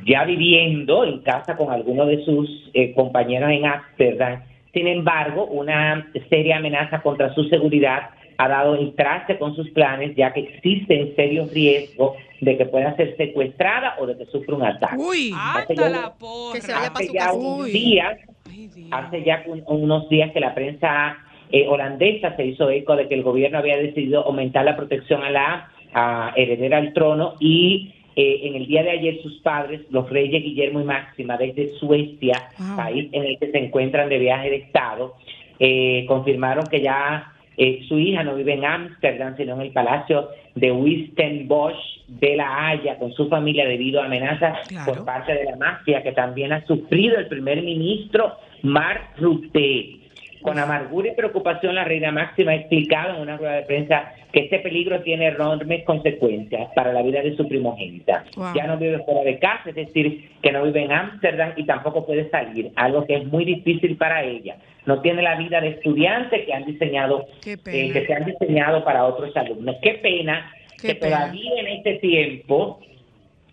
ya viviendo en casa con algunos de sus eh, compañeros en Ámsterdam. Sin embargo, una seria amenaza contra su seguridad ha dado el traste con sus planes, ya que existe un serio riesgo de que pueda ser secuestrada o de que sufra un ataque. Uy, Hace Hasta ya- la porra. Que se vaya hace ya unos Uy. días, Ay, hace ya un- unos días que la prensa eh, holandesa se hizo eco de que el gobierno había decidido aumentar la protección a la a heredera al trono y eh, en el día de ayer sus padres, los reyes Guillermo y Máxima, desde Suecia, Wow. país en el que se encuentran de viaje de Estado, eh, confirmaron que ya eh, su hija no vive en Ámsterdam, sino en el palacio de Wistenbosch de La Haya con su familia debido a amenazas Claro. por parte de la mafia que también ha sufrido el primer ministro Mark Rutte. Con amargura y preocupación, la reina máxima ha explicado en una rueda de prensa que este peligro tiene enormes consecuencias para la vida de su primogénita. Wow. Ya no vive fuera de casa, es decir, que no vive en Ámsterdam y tampoco puede salir, algo que es muy difícil para ella. No tiene la vida de estudiante que han diseñado, eh, que se han diseñado para otros alumnos. Qué pena Qué que pena. todavía en este tiempo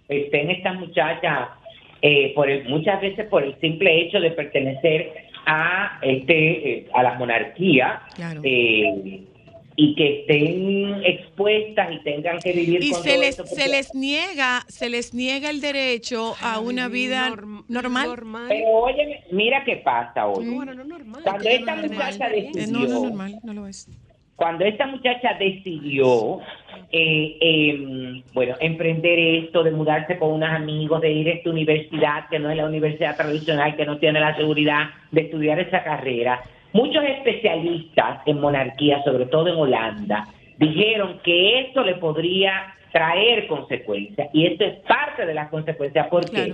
estén estas muchachas eh, por el- muchas veces por el simple hecho de pertenecer a este eh, a la monarquía Claro. eh, y que estén expuestas y tengan que vivir y con se todo les, esto se les niega, se les niega el derecho a una vida norm- normal. normal. pero oye mira qué pasa hoy Bueno, no normal. cuando esta muchacha decidió no, no, normal, no lo es. Cuando esta muchacha decidió, eh, eh, bueno, emprender esto de mudarse con unos amigos, de ir a esta universidad que no es la universidad tradicional, que no tiene la seguridad de estudiar esa carrera, muchos especialistas en monarquía, sobre todo en Holanda, dijeron que esto le podría traer consecuencias y esto es parte de las consecuencias. ¿Por qué?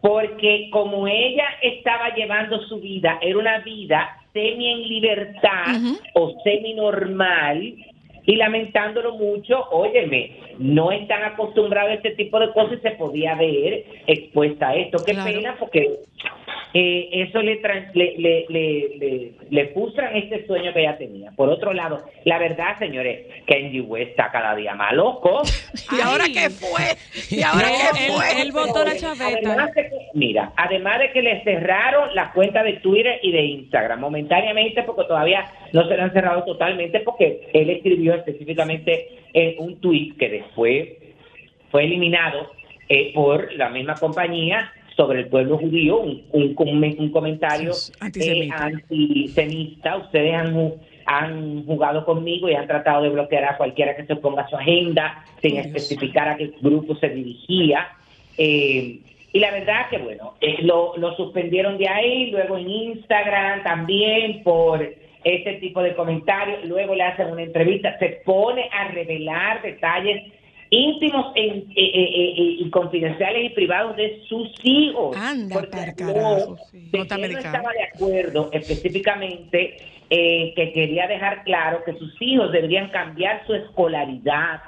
Porque como ella estaba llevando su vida, era una vida semi en libertad o semi normal y lamentándolo mucho, óyeme, no están acostumbrados a este tipo de cosas y se podía ver expuesta a esto. Qué Claro. pena porque eh, eso le, le, le, le, le- le frustran este sueño que ella tenía. Por otro lado, la verdad, señores, Kenji West está cada día más loco. ¿Y ahora qué fue? ¿Y ahora No, qué él- fue? él votó la chaveta. Además de que- mira, además de que le cerraron la cuenta de Twitter y de Instagram momentáneamente porque todavía no se le han cerrado totalmente porque él escribió específicamente en un tweet que después fue eliminado eh, por la misma compañía sobre el pueblo judío, un, un, un comentario antisemita. eh, antisemita. Ustedes han, han jugado conmigo y han tratado de bloquear a cualquiera que se oponga a su agenda, sin Dios. especificar a qué grupo se dirigía. Eh, y la verdad que, bueno, eh, lo, lo suspendieron de ahí, luego en Instagram también por ese tipo de comentarios, luego le hacen una entrevista, se pone a revelar detalles íntimos en- eh, eh, eh, y confidenciales y privados de sus hijos. Anda Porque habló carajo, sí. No estaba de acuerdo específicamente eh, que quería dejar claro que sus hijos deberían cambiar su escolaridad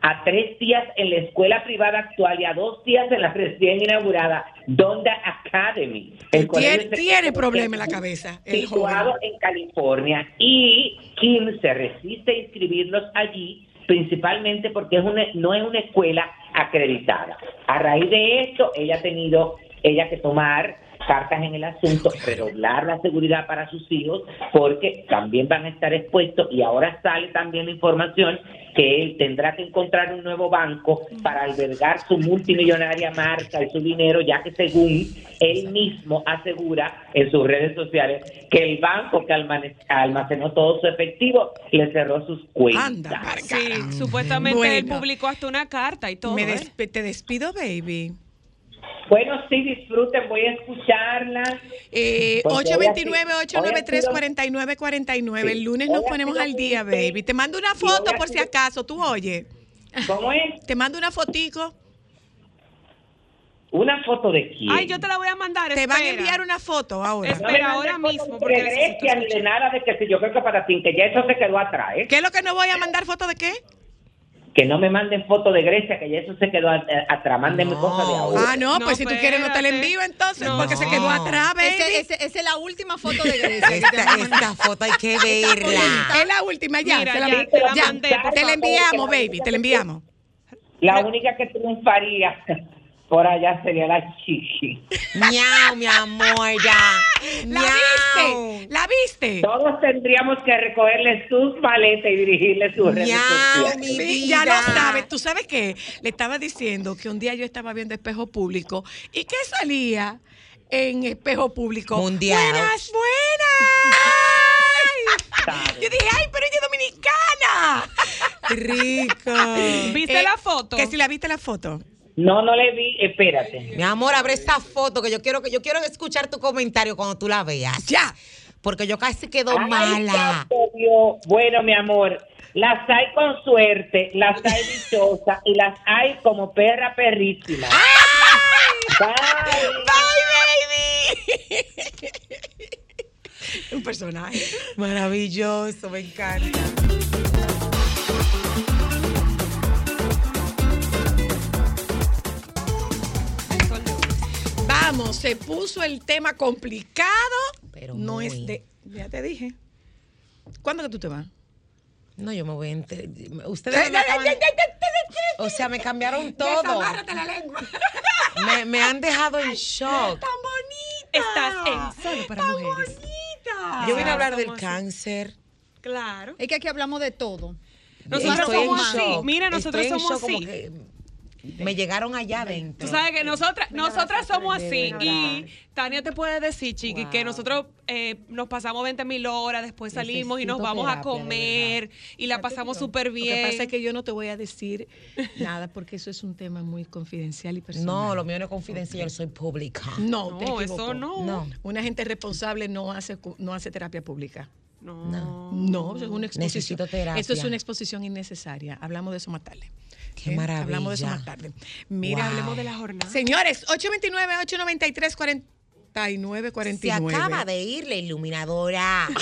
a tres días en la escuela privada actual y a dos días en la recién inaugurada Donda Academy. el Tiene, tiene problema en la cabeza. El situado joven. en California y Kim se resiste a inscribirlos allí principalmente porque es una, no es una escuela acreditada. A raíz de esto, ella ha tenido ella que tomar cartas en el asunto, redoblar la seguridad para sus hijos, porque también van a estar expuestos y ahora sale también la información que él tendrá que encontrar un nuevo banco para albergar su multimillonaria marca y su dinero, ya que según él mismo asegura en sus redes sociales que el banco que almacenó todo su efectivo le cerró sus cuentas. Anda, Sí, supuestamente él publicó hasta una carta y todo. Me ¿eh? despe- te despido, baby. Bueno, sí, disfruten, voy a escucharla. Eh, Porque hoy ha sido- 829-893-4949. El lunes nos ponemos al día, baby. Te mando una foto por si acaso, tú oyes. ¿Cómo es? Te mando una fotico. ¿Una foto de quién? Ay, yo te la voy a mandar. Te van a enviar una foto ahora. No Espera, ahora mismo, de porque Grecia ni de nada de que si yo creo que para ti, que ya eso se quedó atrás, ¿eh? ¿Qué es lo que no voy a mandar foto de qué? Que no me manden fotos de Grecia, que ya eso se quedó atrás. Mándenme No. cosas de ahora. Ah, no, No, pues si tú quieres no te la envío entonces, No. porque se quedó atrás, Esa es la última foto de Grecia. Esta, foto hay que verla. Es la última ya. Mira, se la, ya, te la ya, mandé, te por la favor, enviamos, baby, te la enviamos. La única que triunfaría por allá sería la chichi. Miau, mi amor, ya. ¿La Miau. viste? ¿La viste? Todos tendríamos que recogerle sus maletas y dirigirle sus redes Miau, sociales. ya lo sabes. ¿Tú sabes qué? Le estaba diciendo que un día yo estaba viendo espejo público y que salía en espejo público. Mundial. Buenas, buenas. Yo dije, ay, pero ella es dominicana. Rico. ¿Viste Eh, la foto? Que si la viste la foto. No, no le vi, espérate. Mi amor, abre esta foto que yo quiero que yo quiero escuchar tu comentario cuando tú la veas. Ya. Porque yo casi quedo Ay, mala. Dios. Bueno, mi amor, las hay con suerte, las hay dichosas y las hay como perra perrísima. Bye. ¡Bye, baby! Un personaje. Maravilloso, me encanta. Vamos, se puso el tema complicado. Pero no muy. es de. Ya te dije. ¿Cuándo que tú te vas? No, yo me voy a enter- Ustedes me acaban- O sea, me cambiaron todo. La lengua. Me, me han dejado en shock. ¡Tan bonita! Estás en Solo para ¡Tan Mujeres. bonita! Yo vine a hablar del cáncer. Claro. Es que aquí hablamos de todo. Nosotros Estoy en somos así. Mira, nosotros Estoy en somos así. Me llegaron allá adentro. Tú sabes que nosotras, nosotras somos así. Y. Tania te puede decir, Chiqui, que nosotros eh, nos pasamos 20 mil horas, después salimos y nos vamos a terapia, comer y la pasamos súper bien. Lo que pasa es que yo no te voy a decir nada porque eso es un tema muy confidencial y personal. No, lo mío no es confidencial, soy pública. No, No, te eso no. No. Una gente responsable no hace, cu- no hace terapia pública. No. No, eso es una exposición. Necesito terapia. Eso es una exposición innecesaria. Hablamos de eso más tarde. Qué maravilla. Hablamos de eso más tarde. Mira, Wow. hablemos de la jornada. Señores, 829-893-4949. Se acaba de ir la iluminadora.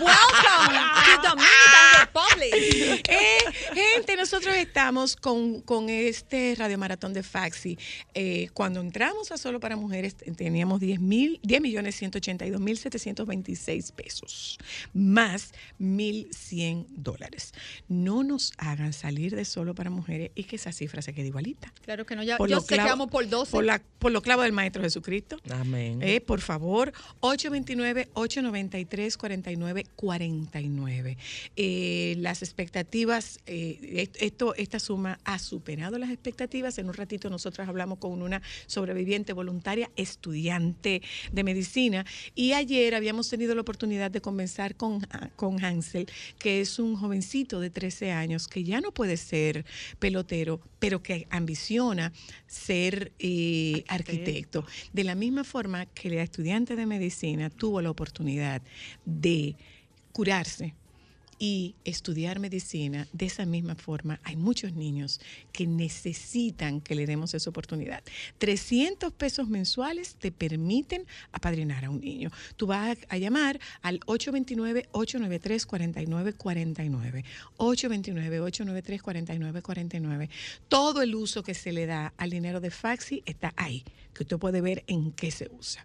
Welcome to Dominican Republic. Eh, gente, nosotros estamos con, con este Radio Maratón de Faxi. Eh, cuando entramos a Solo para Mujeres teníamos 10 mil, 10 millones 182 mil 726 pesos, más 1.100 dólares. No nos hagan salir de Solo para Mujeres y que esa cifra se quede igualita. Claro que no, ya, Por yo sé que clavos- vamos por 12. Por, la, por los clavos del Maestro Jesucristo. Amén. Eh, por favor, 829-893-4949. Eh, las expectativas, eh, est- esto, esta suma ha superado las expectativas. En un ratito nosotros hablamos con una sobreviviente voluntaria, estudiante de medicina, y ayer habíamos tenido la oportunidad de conversar con, con Hansel, que es un jovencito de 13 años que ya no puede ser pelotero, pero que ambiciona ser eh, arquitecto. De la misma forma que la estudiante de medicina tuvo la oportunidad de curarse y estudiar medicina, de esa misma forma hay muchos niños que necesitan que le demos esa oportunidad. 300 pesos mensuales te permiten apadrinar a un niño. Tú vas a, llamar al 829-893-4949. 829-893-4949. Todo el uso que se le da al dinero de Faxi está ahí, que usted puede ver en qué se usa.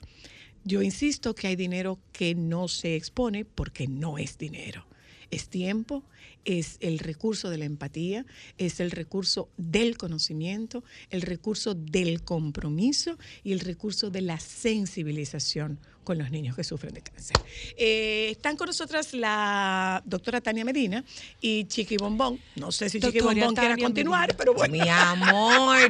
Yo insisto que hay dinero que no se expone porque no es dinero. Es tiempo, es el recurso de la empatía, es el recurso del conocimiento, el recurso del compromiso y el recurso de la sensibilización con los niños que sufren de cáncer. Eh, están con nosotras la doctora Tania Medina y Chiqui Bombón. No sé si Chiqui Bombón quiera continuar, Medina. pero bueno. Mi amor,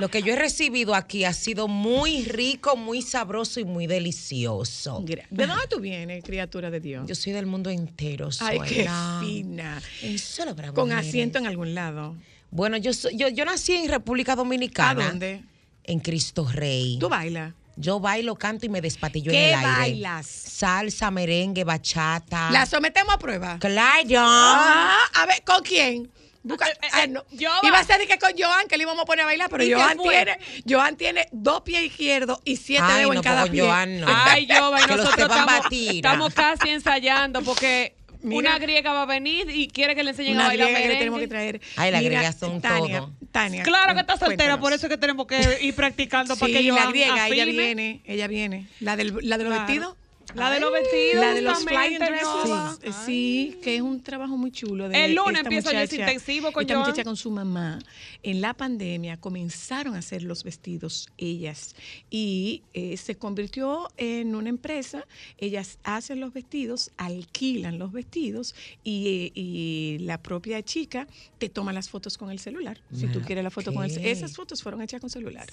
lo que yo he recibido aquí ha sido muy rico, muy sabroso y muy delicioso. ¿De dónde tú vienes, criatura de Dios? Yo soy del mundo entero. Ay, qué fina. En solo para Con mujeres. asiento en algún lado. Bueno, yo, yo, yo nací en República ¿A Dominicana. dónde? En Cristo Rey. ¿Tú bailas? Yo bailo, canto y me despatillo en ¿Qué el aire. bailas? Salsa, merengue, bachata. ¿La sometemos a prueba? Claro. Ah, a ver, ¿con quién? Busca- Eh, eh, ah, no. Joan. Iba a ser que con Joan que le íbamos a poner a bailar, pero ¿Y qué Joan tiene, Joan tiene dos pies izquierdos y siete Ay, dedos no, en cada con pie. Joan no. Ay, los nosotros estamos, estamos casi ensayando porque Mira. una griega va a venir y quiere que le enseñen a bailar griega que le merengue. tenemos que traer. Ay, las griegas son Tania, todo. Tania, Claro que está soltera, cuéntanos. por eso es que tenemos que ir practicando para Sí, que yo la griega, ella viene, ella viene. La del, la de los Claro. vestidos. La de los vestidos. La de los flying justamente, dresses. Nova. Sí, sí, que es un trabajo muy chulo. De El lunes empieza muchacha- intensivo con Esta Joan. muchacha con su mamá. En la pandemia comenzaron a hacer los vestidos ellas y eh, se convirtió en una empresa. Ellas hacen los vestidos, alquilan los vestidos y, eh, y la propia chica te toma las fotos con el celular. Si tú quieres la foto con el ok. Esas fotos fueron hechas con celular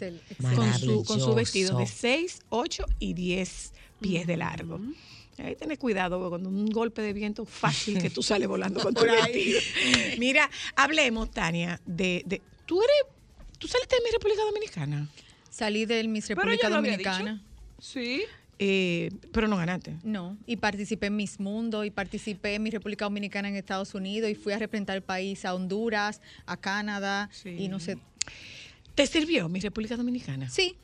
con su, con su vestido de Maravilloso. 6, 8 y 10 pies de largo. Ahí tenés cuidado, porque cuando un golpe de viento fácil que tú sales volando con tu vestido. Mira, hablemos, Tania, de, de- tú eres, tú saliste de mi República Dominicana, Salí del Miss República Dominicana. Sí. eh, pero no ganaste. No, y participé en Miss Mundo y participé en mi República Dominicana en Estados Unidos y fui a representar el país a Honduras, a Canadá Sí. y no sé. ¿Te sirvió mi República Dominicana? Sí,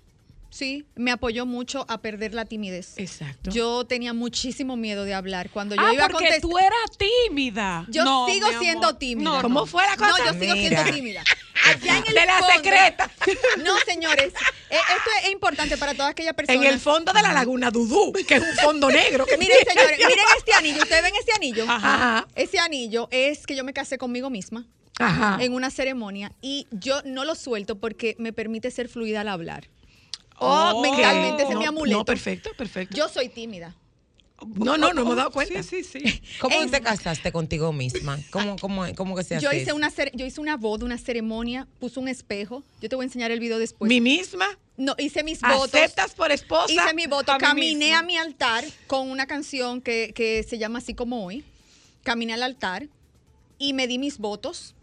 sí, me apoyó mucho a perder la timidez. Exacto. Yo tenía muchísimo miedo de hablar. Cuando yo ah, iba a porque contestar. tú eras tímida. Yo No, sigo siendo tímida. No, ¿Cómo fue la cosa? No, yo sigo Mira. siendo tímida. Allá en el De la fondo- secreta. No, señores, eh, esto es importante para todas aquellas personas. En el fondo de la laguna Dudú, que es un fondo negro. que Miren, señores, miren este anillo. ¿Ustedes ven este anillo? Ajá. Ese anillo es que yo me casé conmigo misma Ajá. en una ceremonia y yo no lo suelto porque me permite ser fluida al hablar. Ok. mentalmente ese es mi No, amuleto. No, perfecto, perfecto. Yo soy tímida. no, no, no hemos dado cuenta. Sí, sí, sí. ¿Cómo En- te casaste contigo misma? ¿Cómo, cómo, cómo que se hace Yo hice eso? una yo hice una boda, una ceremonia, puse un espejo. Yo te voy a enseñar el video después. Mi misma. no, hice mis votos. ¿Aceptas por esposa? Hice mi voto, caminé a mi altar con una canción que, que se llama así como hoy. Caminé al altar y me di mis votos.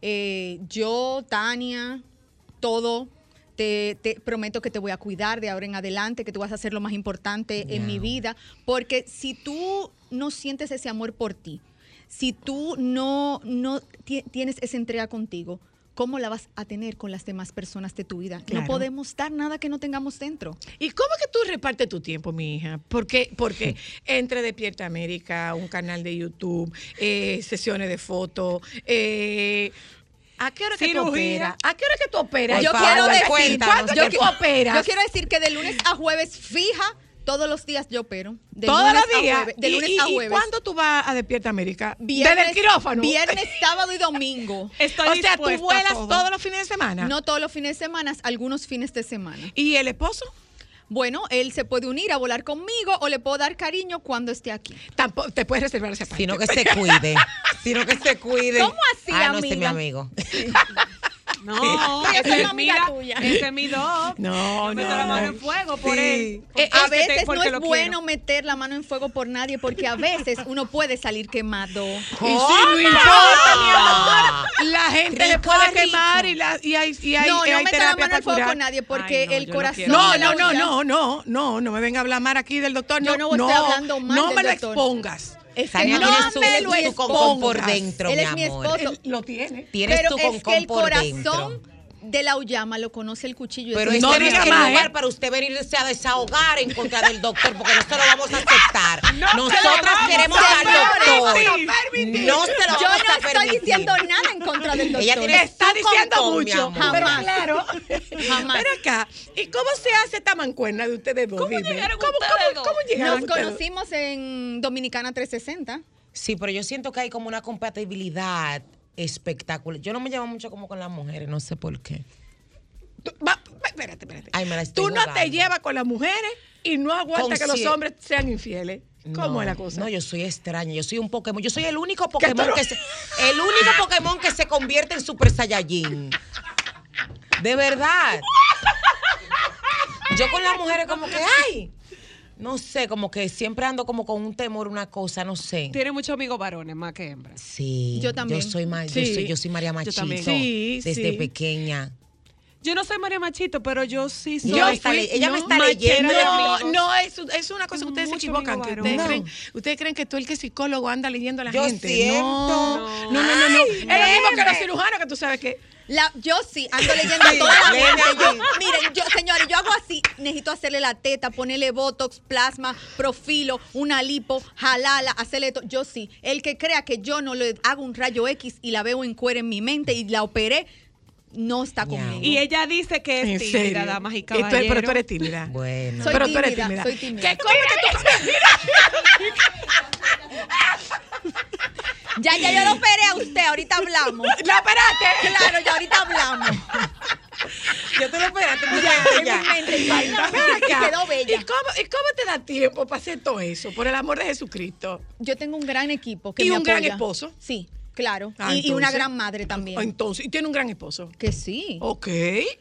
Eh, yo, Tania, todo. Te, te prometo que te voy a cuidar de ahora en adelante, que tú vas a hacer lo más importante en mi vida. Porque si tú no sientes ese amor por ti, si tú no, no ti- tienes esa entrega contigo, ¿cómo la vas a tener con las demás personas de tu vida? Claro. No podemos dar nada que no tengamos dentro. ¿Y cómo es que tú repartes tu tiempo, mi hija? Porque, porque entre Despierta América, un canal de YouTube, eh, sesiones de fotos, eh, ¿a qué hora que tú operas? ¿A qué hora que tú operas? Yo quiero decir, cuéntanos, ¿Cuándo yo que tú qui- operas? Yo quiero decir que de lunes a jueves fija, todos los días yo opero. De Todos lunes los a días. jueves, de ¿Y- lunes y, a y jueves. cuándo tú vas a Despierta América? Viernes, Desde el quirófano. Viernes, sábado y domingo. Estoy o sea, tú vuelas todo. todos los fines de semana. No todos los fines de semana, algunos fines de semana. ¿Y el esposo? Bueno, él se puede unir a volar conmigo o le puedo dar cariño cuando esté aquí. Tampoco, te puedes reservar esa parte. Sino que se cuide. Sino que se cuide. ¿Cómo así, ah, no, ese es mi amigo. No, una es amiga mira, tuya. ese es mi dog. No, Yo meto no, la mano no. en fuego por Sí. él. Eh, a te- veces no es bueno quiero. meter la mano en fuego por nadie porque a veces uno puede salir quemado. Y si no importa, mi amor, la gente se Rico, puede rico. quemar y, la, y hay, y hay, no, y no meto la mano en fuego con nadie porque Ay, no, el corazón. No, no, no, no, no, no, no me venga a hablar mal aquí del doctor. Yo no estoy hablando mal No del me lo expongas. Es que no su, me lo su concón por dentro, Él mi es mi amor. esposo. Él lo tiene. Tienes Pero tu es que concón el por corazón dentro. De la Uyama lo conoce el cuchillo. Pero Eso este No no, es diga el más, lugar ¿eh? para usted venirse a desahogar en contra del doctor, porque no se lo vamos a aceptar. Nosotras vamos queremos al permitir. doctor. No se lo Yo vamos no a estoy permitir. diciendo nada en contra del doctor. Ella tiene Está diciendo mucho. Pero claro. Jamás. Ven acá. ¿Y cómo se hace esta mancuerna de ustedes dos? ¿Cómo Dime. llegaron ¿Cómo, ustedes cómo, dos? cómo llegaron Nos ustedes? conocimos en Dominicana 360. Sí, pero yo siento que hay como una compatibilidad espectacular. Yo no me llevo mucho como con las mujeres, no sé por qué. Tú- va- espérate, espérate. Ay, me la estoy Tú no te llevas con las mujeres y no aguantas que los hombres sean infieles. ¿Cómo no, es la cosa? No, yo soy extraña. Yo soy un Pokémon. Yo soy el único Pokémon que se, el único Pokémon que se convierte en Super Saiyajin. De verdad. Yo con las mujeres como que, ay, no sé, como que siempre ando como con un temor, una cosa, no sé. Tiene muchos amigos varones más que hembras. Sí. Yo también. Yo soy, ma- yo Sí, soy, yo soy María yo Machito. Sí, desde sí. pequeña. Yo no soy María Machito, pero yo sí soy. Ella me está le- ella me está leyendo No, no, es, es una cosa que ustedes se Mucho equivocan. amigo Que ustedes, No. creen, ustedes creen que tú el que es psicólogo anda leyendo a la Yo gente. siento. No, no, no, no. no. Es lo mismo que los cirujanos que tú sabes que. La, yo sí, ando leyendo a toda la gente. Yo- miren, yo, señores, yo hago así. Necesito hacerle la teta, ponerle botox, plasma, profilo, una lipo, jalala, hacerle todo. Yo sí. El que crea que yo no le hago un rayo X y la veo en cuero en mi mente y la operé, no está conmigo. Y ella dice que es tímida, serio. damas y caballeros. pero tú eres tímida. Bueno. Soy pero tú eres tímida, tímida. soy tímida. ¿Qué, ¿Cómo que tú- Ya, ya yo lo operé a usted, ahorita hablamos. ¡La espérate! Claro, ya ahorita hablamos. Yo te lo esperaste. Ya, en mi mente, y vaina, Ven y acá. quedó bella. ¿Y cómo, ¿Y cómo te da tiempo para hacer todo eso? Por el amor de Jesucristo. Yo tengo un gran equipo que ¿Y me un gran esposo? Sí, claro. Ah, y, y una gran madre también. Entonces, y tiene un gran esposo. que sí. Ok.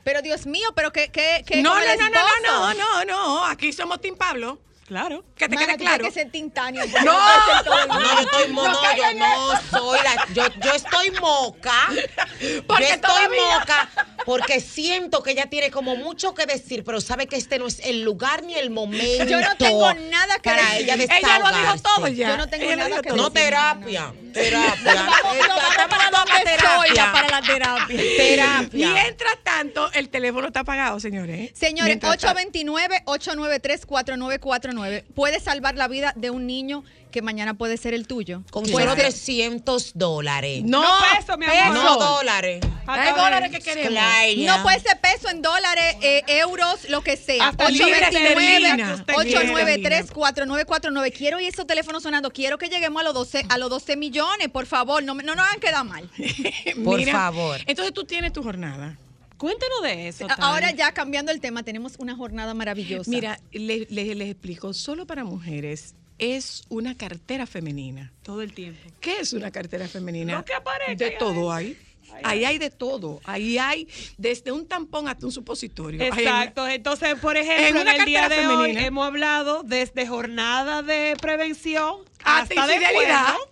Pero Dios mío, pero que, que, que No, no, no, no, no, no, no. Aquí somos Team Pablo. Claro. Que te quede claro. que ser tintáneo. No. No, yo estoy mo- no, yo no soy la, yo, yo estoy moca. Porque yo estoy todavía- moca porque siento que ella tiene como mucho que decir, pero sabe que este no es el lugar ni el momento. Yo no tengo nada que para decir. ella Ella lo dijo desahogarse. todo ya. Yo no tengo Ella nada dijo que todo. No terapia, terapia. Vamos para donde Zoila, para la terapia. terapia. Mientras tanto, el teléfono está apagado, señores. ¿eh? Señores, Mientras ta- 829-893-4949. Puede salvar la vida de un niño que mañana puede ser el tuyo. Con Puede solo ser- 300 dólares. No, No, peso, mi amor. No dólares. Hay dólares que queremos. Claro. No puede ser peso en dólares, eh, euros, lo que sea. Hasta libras esterlinas. 829-893-4949. Quiero oír esos teléfonos sonando. Quiero que lleguemos a los 12, a los 12 millones, por favor. No, no nos hagan quedar mal. Por favor. Entonces tú tienes tu jornada. Cuéntanos de eso. Ahora ya cambiando el tema, tenemos una jornada maravillosa. Mira, les, les- les explico, solo para mujeres es una cartera femenina. Todo el tiempo. ¿Qué es una cartera femenina? Lo que aparezca, De todo hay. Ahí hay de todo. Ahí hay desde un tampón hasta un supositorio. Exacto. Entonces, por ejemplo, en, una el día de cartera hoy femenina. hemos hablado desde jornada de prevención Hasta hasta de.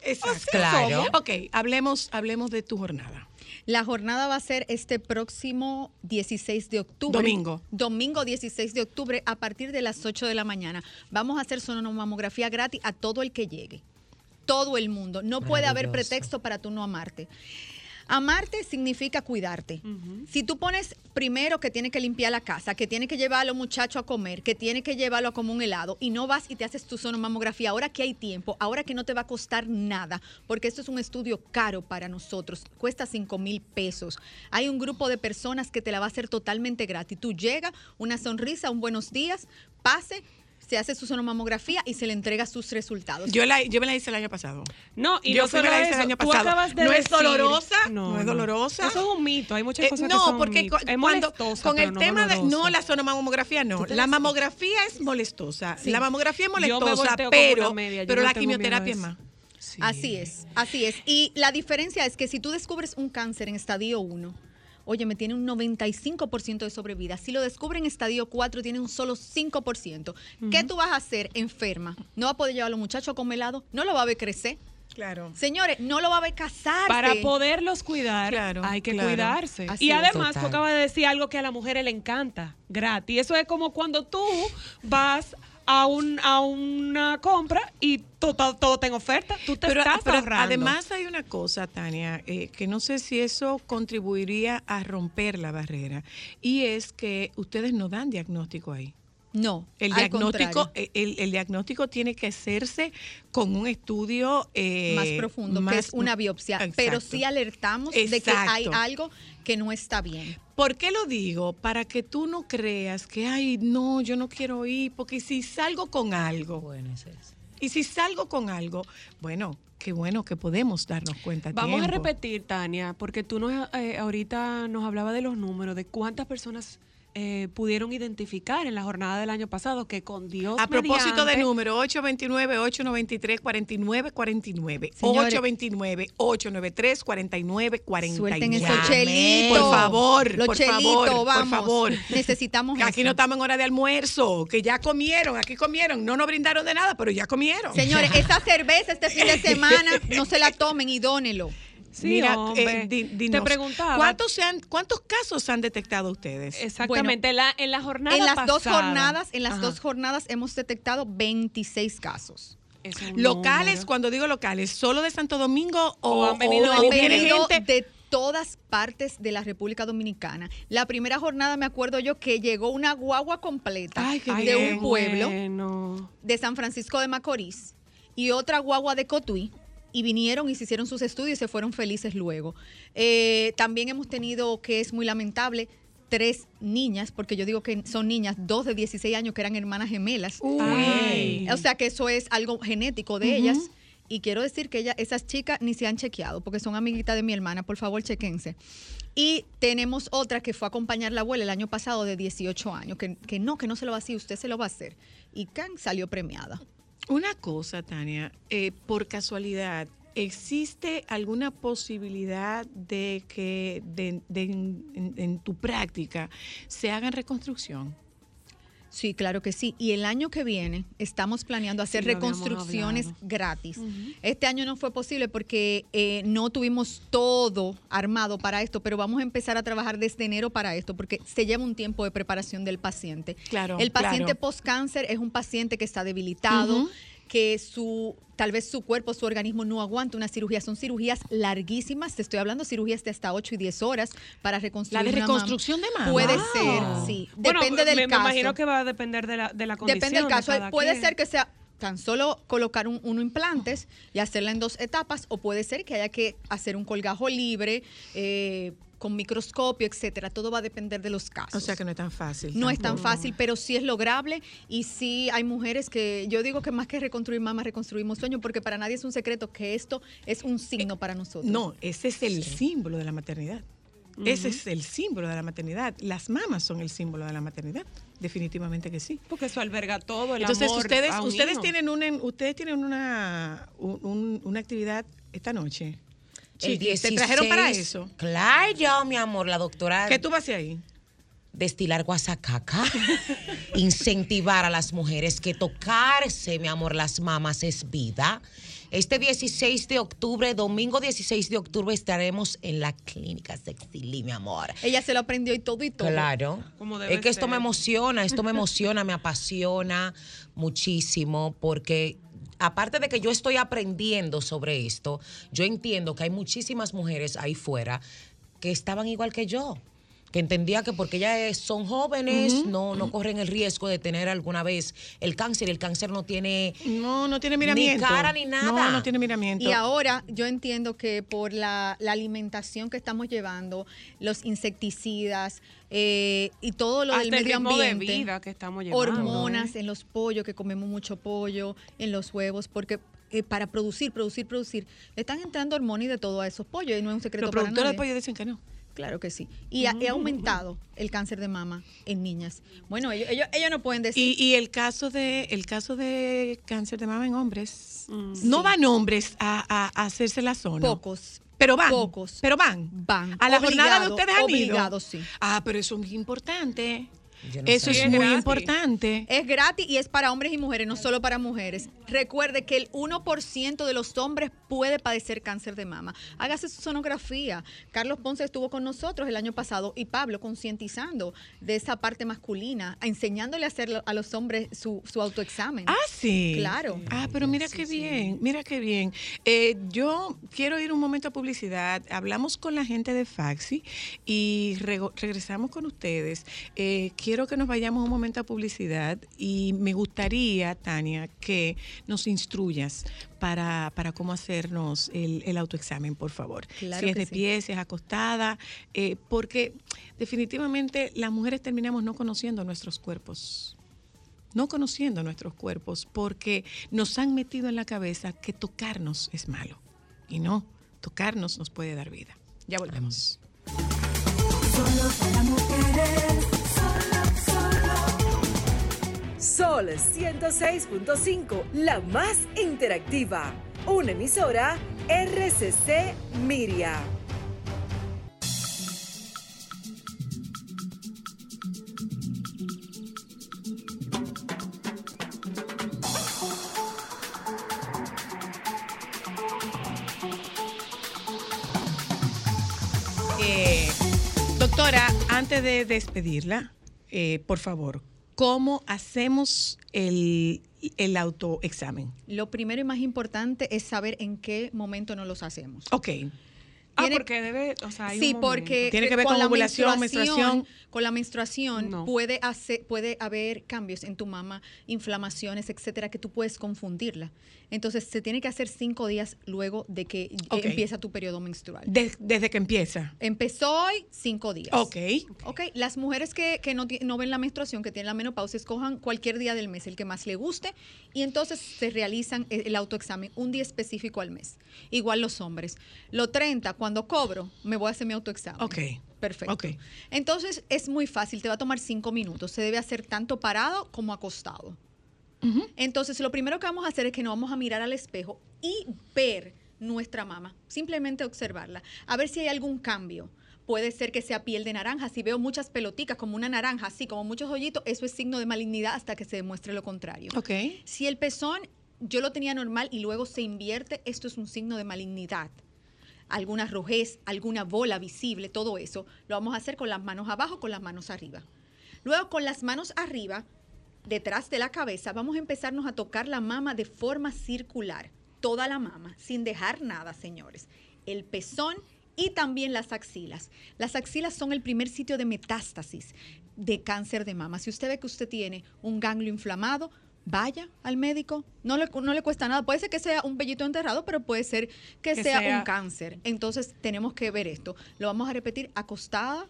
Exacto. Claro. Ok, hablemos, hablemos de tu jornada. La jornada va a ser este próximo 16 de octubre. Domingo. Domingo 16 de octubre a partir de las 8 de la mañana. Vamos a hacer sonomamografía gratis a todo el que llegue. Todo el mundo. No puede haber pretexto para tú no amarte. Amarte significa cuidarte. Si tú pones primero que tiene que limpiar la casa, que tiene que llevar a los muchachos a comer, que tiene que llevarlo a comer un helado y no vas y te haces tu sonomamografía, ahora que hay tiempo, ahora que no te va a costar nada, porque esto es un estudio caro para nosotros, cuesta 5 mil pesos. Hay un grupo de personas que te la va a hacer totalmente gratis. Tú llegas, una sonrisa, un buenos días, pase, se hace su sonomamografía y se le entrega sus resultados. Yo, la, yo me la hice el año pasado. No, y Yo no solo me la hice eso, el año tú pasado. acabas de No es dolorosa, no es dolorosa. Eso es un mito, hay muchas Eh, cosas que no, son porque es cuando, con el no tema de dolorosa. no la sonomamografía no, la mamografía es molestosa, Sí. la mamografía es Yo me molestosa, pero una media, yo pero no la quimioterapia es más. Así es, así es. Y la diferencia es que si tú descubres un cáncer en estadio 1, oye, me tiene un 95% de sobrevida. Si lo descubre en estadio 4, tiene un solo 5%. ¿Qué tú vas a hacer enferma? ¿No va a poder llevar a los muchachos a comer helado? ¿No lo va a ver crecer? Claro. Señores, no lo va a ver casarse. Para poderlos cuidar, Claro, hay que claro. cuidarse. Así y además, tú acabas de decir algo que a las mujeres le encanta, gratis. Eso es como cuando tú vas a, un, a una compra y to- to- todo, está en oferta. Tú te Pero, estás pero ahorrando. además hay una cosa, Tania, eh, que no sé si eso contribuiría a romper la barrera, y es que ustedes no dan diagnóstico ahí. No, El diagnóstico, el, el diagnóstico tiene que hacerse con un estudio eh, más profundo, que más- es una biopsia, Exacto. pero sí alertamos de que hay algo que no está bien. ¿Por qué lo digo? Para que tú no creas que, ay, no, yo no quiero ir, porque si salgo con algo, Bueno, es eso. y si salgo con algo, bueno, qué bueno que podemos darnos cuenta. a Vamos a repetir, Tania, porque tú nos, eh, ahorita nos hablabas de los números, de cuántas personas eh, pudieron identificar en la jornada del año pasado que con Dios A propósito de mediante- número, 829-893-4949. Señores. 829-893-4949. Suelten esos chelitos. Por favor, Los por chelitos, favor, vamos. por favor. Necesitamos Que aquí eso. no estamos en hora de almuerzo, que ya comieron, aquí comieron. No nos brindaron de nada, pero ya comieron. Señores, esa cerveza este fin de semana no se la tomen y dónelo. Sí, Mira, hombre. eh, di- te dinos, preguntaba. ¿cuántos, se han- ¿cuántos casos han detectado ustedes? Exactamente, en la, en la jornada En las dos jornadas, en las Ajá. dos jornadas hemos detectado 26 casos. Locales, número. cuando digo locales, ¿solo de Santo Domingo o, O han venido o de Han venido gente? de todas partes de la República Dominicana. La primera jornada me acuerdo yo que llegó una guagua completa Ay, qué de bien. un pueblo Bueno. de San Francisco de Macorís y otra guagua de Cotuí y vinieron y se hicieron sus estudios y se fueron felices luego. Eh, también hemos tenido, que es muy lamentable, tres niñas, porque yo digo que son niñas, dos de 16 años que eran hermanas gemelas. Ay. O sea que eso es algo genético de ellas. Y quiero decir que ella, esas chicas ni se han chequeado, porque son amiguitas de mi hermana, por favor, chequense. Y tenemos otra que fue a acompañar a la abuela el año pasado de 18 años, que, que no, que no se lo va a hacer, usted se lo va a hacer. Y Can salió premiada. Una cosa, Tania, eh, por casualidad, ¿existe alguna posibilidad de que de- en, en tu práctica se hagan reconstrucción? Sí, claro que sí. Y el año que viene estamos planeando hacer Sí, reconstrucciones gratis. Este año no fue posible porque eh, no tuvimos todo armado para esto, pero vamos a empezar a trabajar desde enero para esto porque se lleva un tiempo de preparación del paciente. Claro, El paciente claro. post-cáncer es un paciente que está debilitado. Que su tal vez su cuerpo, su organismo no aguanta una cirugía. Son cirugías larguísimas. Te estoy hablando de cirugías de hasta 8 y 10 horas para reconstruir La de una mama. reconstrucción de mama. Puede Wow. ser, sí. Bueno, Depende del me, me caso. imagino que va a depender de la, de la condición. Depende del de caso. cada Puede quien. ser que sea tan solo colocar un, uno implantes y hacerla en dos etapas, o puede ser que haya que hacer un colgajo libre, eh, con microscopio, etcétera. Todo va a depender de los casos. O sea que no es tan fácil. no es tan fácil, pero sí es lograble y sí hay mujeres que yo digo que más que reconstruir mamas, reconstruimos sueños, porque para nadie es un secreto que esto es un signo para nosotros. No, ese es el símbolo de la maternidad. Ese es el símbolo de la maternidad. Las mamas son el símbolo de la maternidad. Definitivamente que sí. Porque eso alberga todo el Entonces, amor ustedes, a un ustedes hijo. tienen una, ustedes tienen una, un- un- una actividad esta noche. El Chiqui, ¿Te trajeron para 16, eso? Claro, mi amor, la doctora. ¿Qué tú vas a hacer ahí? destilar guasacaca, incentivar a las mujeres que tocarse, mi amor, las mamas es vida. Este 16 de octubre, domingo 16 de octubre, estaremos en la clínica Sexily, mi amor. Ella se lo aprendió y todo y todo. Claro. Como debe Es que esto ser. me emociona, esto me emociona, me apasiona muchísimo porque aparte de que yo estoy aprendiendo sobre esto, yo entiendo que hay muchísimas mujeres ahí fuera que estaban igual que yo que entendía que porque ellas son jóvenes no no corren el riesgo de tener alguna vez el cáncer y el cáncer no tiene No, no tiene miramiento. cara ni nada. No, no tiene miramiento. Y ahora yo entiendo que por la, la alimentación que estamos llevando, los insecticidas eh, y todo lo Hasta del el medio ritmo de ambiente, vida que estamos llevando, hormonas en los pollos, que comemos mucho pollo, en los huevos, porque eh, para producir, producir, producir, le están entrando hormonas y de todo a esos pollos y no es un secreto Los para productores de nadie. pollo dicen que no. Claro que sí. Y ha, ha aumentado el cáncer de mama en niñas. Bueno, ellos, ellos, ellos no pueden decir... Y, y el caso de el caso de cáncer de mama en hombres, Mm. no van hombres a, a- a hacerse la zona. Pocos. Pero van. Pocos. Pero van. Van. A la jornada de ustedes han ido. obligado, sí. Ah, pero eso es muy importante. No eso es muy gratis. importante. Es gratis y es para hombres y mujeres, no solo para mujeres. Recuerde que el 1% de los hombres puede padecer cáncer de mama. Hágase su sonografía. Carlos Ponce estuvo con nosotros el año pasado y Pablo concientizando de esa parte masculina, enseñándole a hacer a los hombres su, su autoexamen. Ah, sí. Claro. Ah, pero mira qué bien, mira qué bien. Eh, yo quiero ir un momento a publicidad. Hablamos con la gente de Faxi y regresamos con ustedes. Eh, quiero que nos vayamos un momento a publicidad y me gustaría, Tania, que nos instruyas para, para cómo hacernos el, el autoexamen, por favor. Claro si es de sí. pie, si es acostada, eh, porque definitivamente las mujeres terminamos no conociendo nuestros cuerpos no conociendo nuestros cuerpos porque nos han metido en la cabeza que tocarnos es malo. Y no, tocarnos nos puede dar vida. Ya volvemos. Solo para mujeres, solo, solo. Sol 106.5, la más interactiva. Una emisora RCC Miria. Eh, doctora, antes de despedirla, eh, por favor, ¿cómo hacemos el, el autoexamen? Lo primero y más importante es saber en qué momento no los hacemos. Ok. Ah, Tiene- porque debe, o sea, hay Sí, un porque Tiene que ver con la ovulación, menstruación. Con la menstruación No. puede hacer, puede haber cambios en tu mama, inflamaciones, etcétera, que tú puedes confundirla. Entonces se tiene que hacer cinco días luego de que eh, empieza tu periodo menstrual. De- desde que empieza. Empezó hoy, cinco días. Ok. Ok, las mujeres que, que no, no ven la menstruación, que tienen la menopausia, escojan cualquier día del mes, el que más le guste, y entonces se realizan el, el autoexamen un día específico al mes. Igual los hombres. Lo 30, cuando cobro, me voy a hacer mi autoexamen. Ok. Perfecto. Ok. Entonces es muy fácil, te va a tomar cinco minutos. Se debe hacer tanto parado como acostado. Entonces lo primero que vamos a hacer es que nos vamos a mirar al espejo y ver nuestra mama, simplemente observarla, a ver si hay algún cambio. Puede ser que sea piel de naranja. Si veo muchas peloticas como una naranja, así como muchos hoyitos, eso es signo de malignidad hasta que se demuestre lo contrario. Ok. Si el pezón yo lo tenía normal y luego se invierte, esto es un signo de malignidad. Alguna rojez, alguna bola visible, todo eso lo vamos a hacer con las manos abajo, con las manos arriba. Luego con las manos arriba, detrás de la cabeza, vamos a empezarnos a tocar la mama de forma circular, toda la mama, sin dejar nada, señores. El pezón y también las axilas. Las axilas son el primer sitio de metástasis de cáncer de mama. Si usted ve que usted tiene un ganglio inflamado, vaya al médico. No le, no le cuesta nada. Puede ser que sea un vellito enterrado, pero puede ser que, Que sea, sea- un cáncer. Entonces tenemos que ver esto. Lo vamos a repetir acostada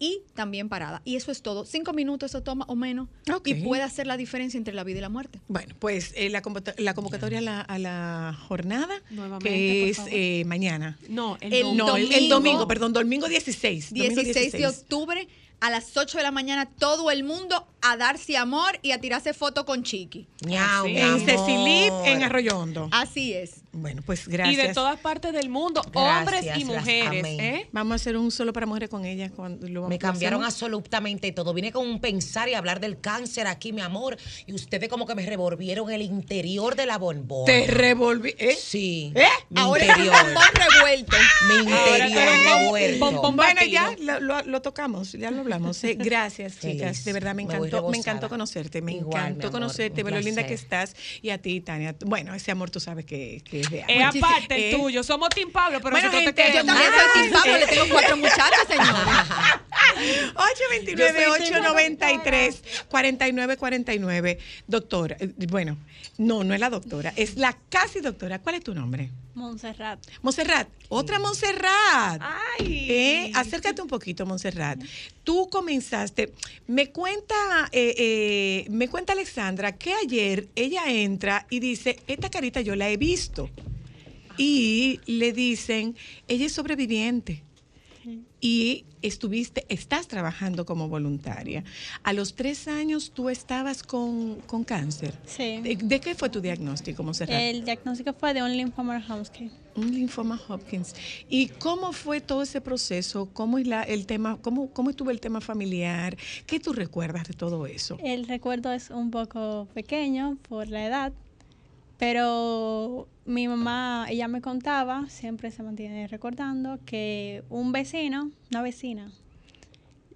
y también parada. Y eso es todo. Cinco minutos eso toma o menos. Ok. Y puede hacer la diferencia entre la vida y la muerte. Bueno, pues eh, la, la convocatoria a la, a la jornada, Nuevamente, que es eh, mañana. No, el, El domingo. No, el, el domingo- domingo, perdón, domingo 16. domingo 16 de octubre a las 8 de la mañana todo el mundo a darse amor y a tirarse foto con Chiqui. Ñau, Sí. mi En. Cecilip, en Arroyo Hondo. Así es. Bueno, pues Y gracias. de todas partes del mundo, Gracias, hombres y mujeres. ¿eh? Vamos a hacer un solo para mujeres con ella. Cuando lo, Me cambiaron hacemos. absolutamente todo. Vine con un pensar y hablar del cáncer aquí, mi amor. Y ustedes como que me revolvieron el interior de la bombona. Te revolví. ¿eh? Sí. ¿Eh? Mi Ahora interior. es revuelto. Mi interior revuelto. Bueno, ya lo, lo- lo tocamos, ya lo hablamos. eh. Gracias, Feliz. chicas. De verdad, me Me voy encantó, me encantó conocerte. Me Igual, encantó amor, conocerte, ver lo linda que estás. Y a ti, Tania. Bueno, ese amor tú sabes que, que es real. Es Bueno, aparte eh, el tuyo. Somos Team Pablo, pero Bueno, nosotros gente, te Yo queremos. también soy Tim Pablo, le tengo cuatro muchachos, señores. 829-893-4949. Doctora, eh, bueno, no, no es la doctora, es la casi doctora. ¿Cuál es tu nombre? Montserrat. Montserrat, otra Montserrat. Ay. Eh, acércate un poquito, Montserrat. Tú comenzaste, me cuenta, eh, eh, me cuenta Alexandra que ayer ella entra y dice, esta carita yo la he visto. Y le dicen, ella es sobreviviente. Y estuviste, estás trabajando como voluntaria. A los tres años tú estabas con, con cáncer. Sí. ¿De, de qué fue tu diagnóstico, Montserrat? El diagnóstico fue de un linfoma Hodgkin. Un linfoma Hopkins. ¿Y cómo fue todo ese proceso? ¿Cómo es la, el tema, cómo, cómo estuvo el tema familiar? ¿Qué tú recuerdas de todo eso? El recuerdo es un poco pequeño por la edad, pero mi mamá, ella me contaba, siempre se mantiene recordando, que un vecino, una vecina,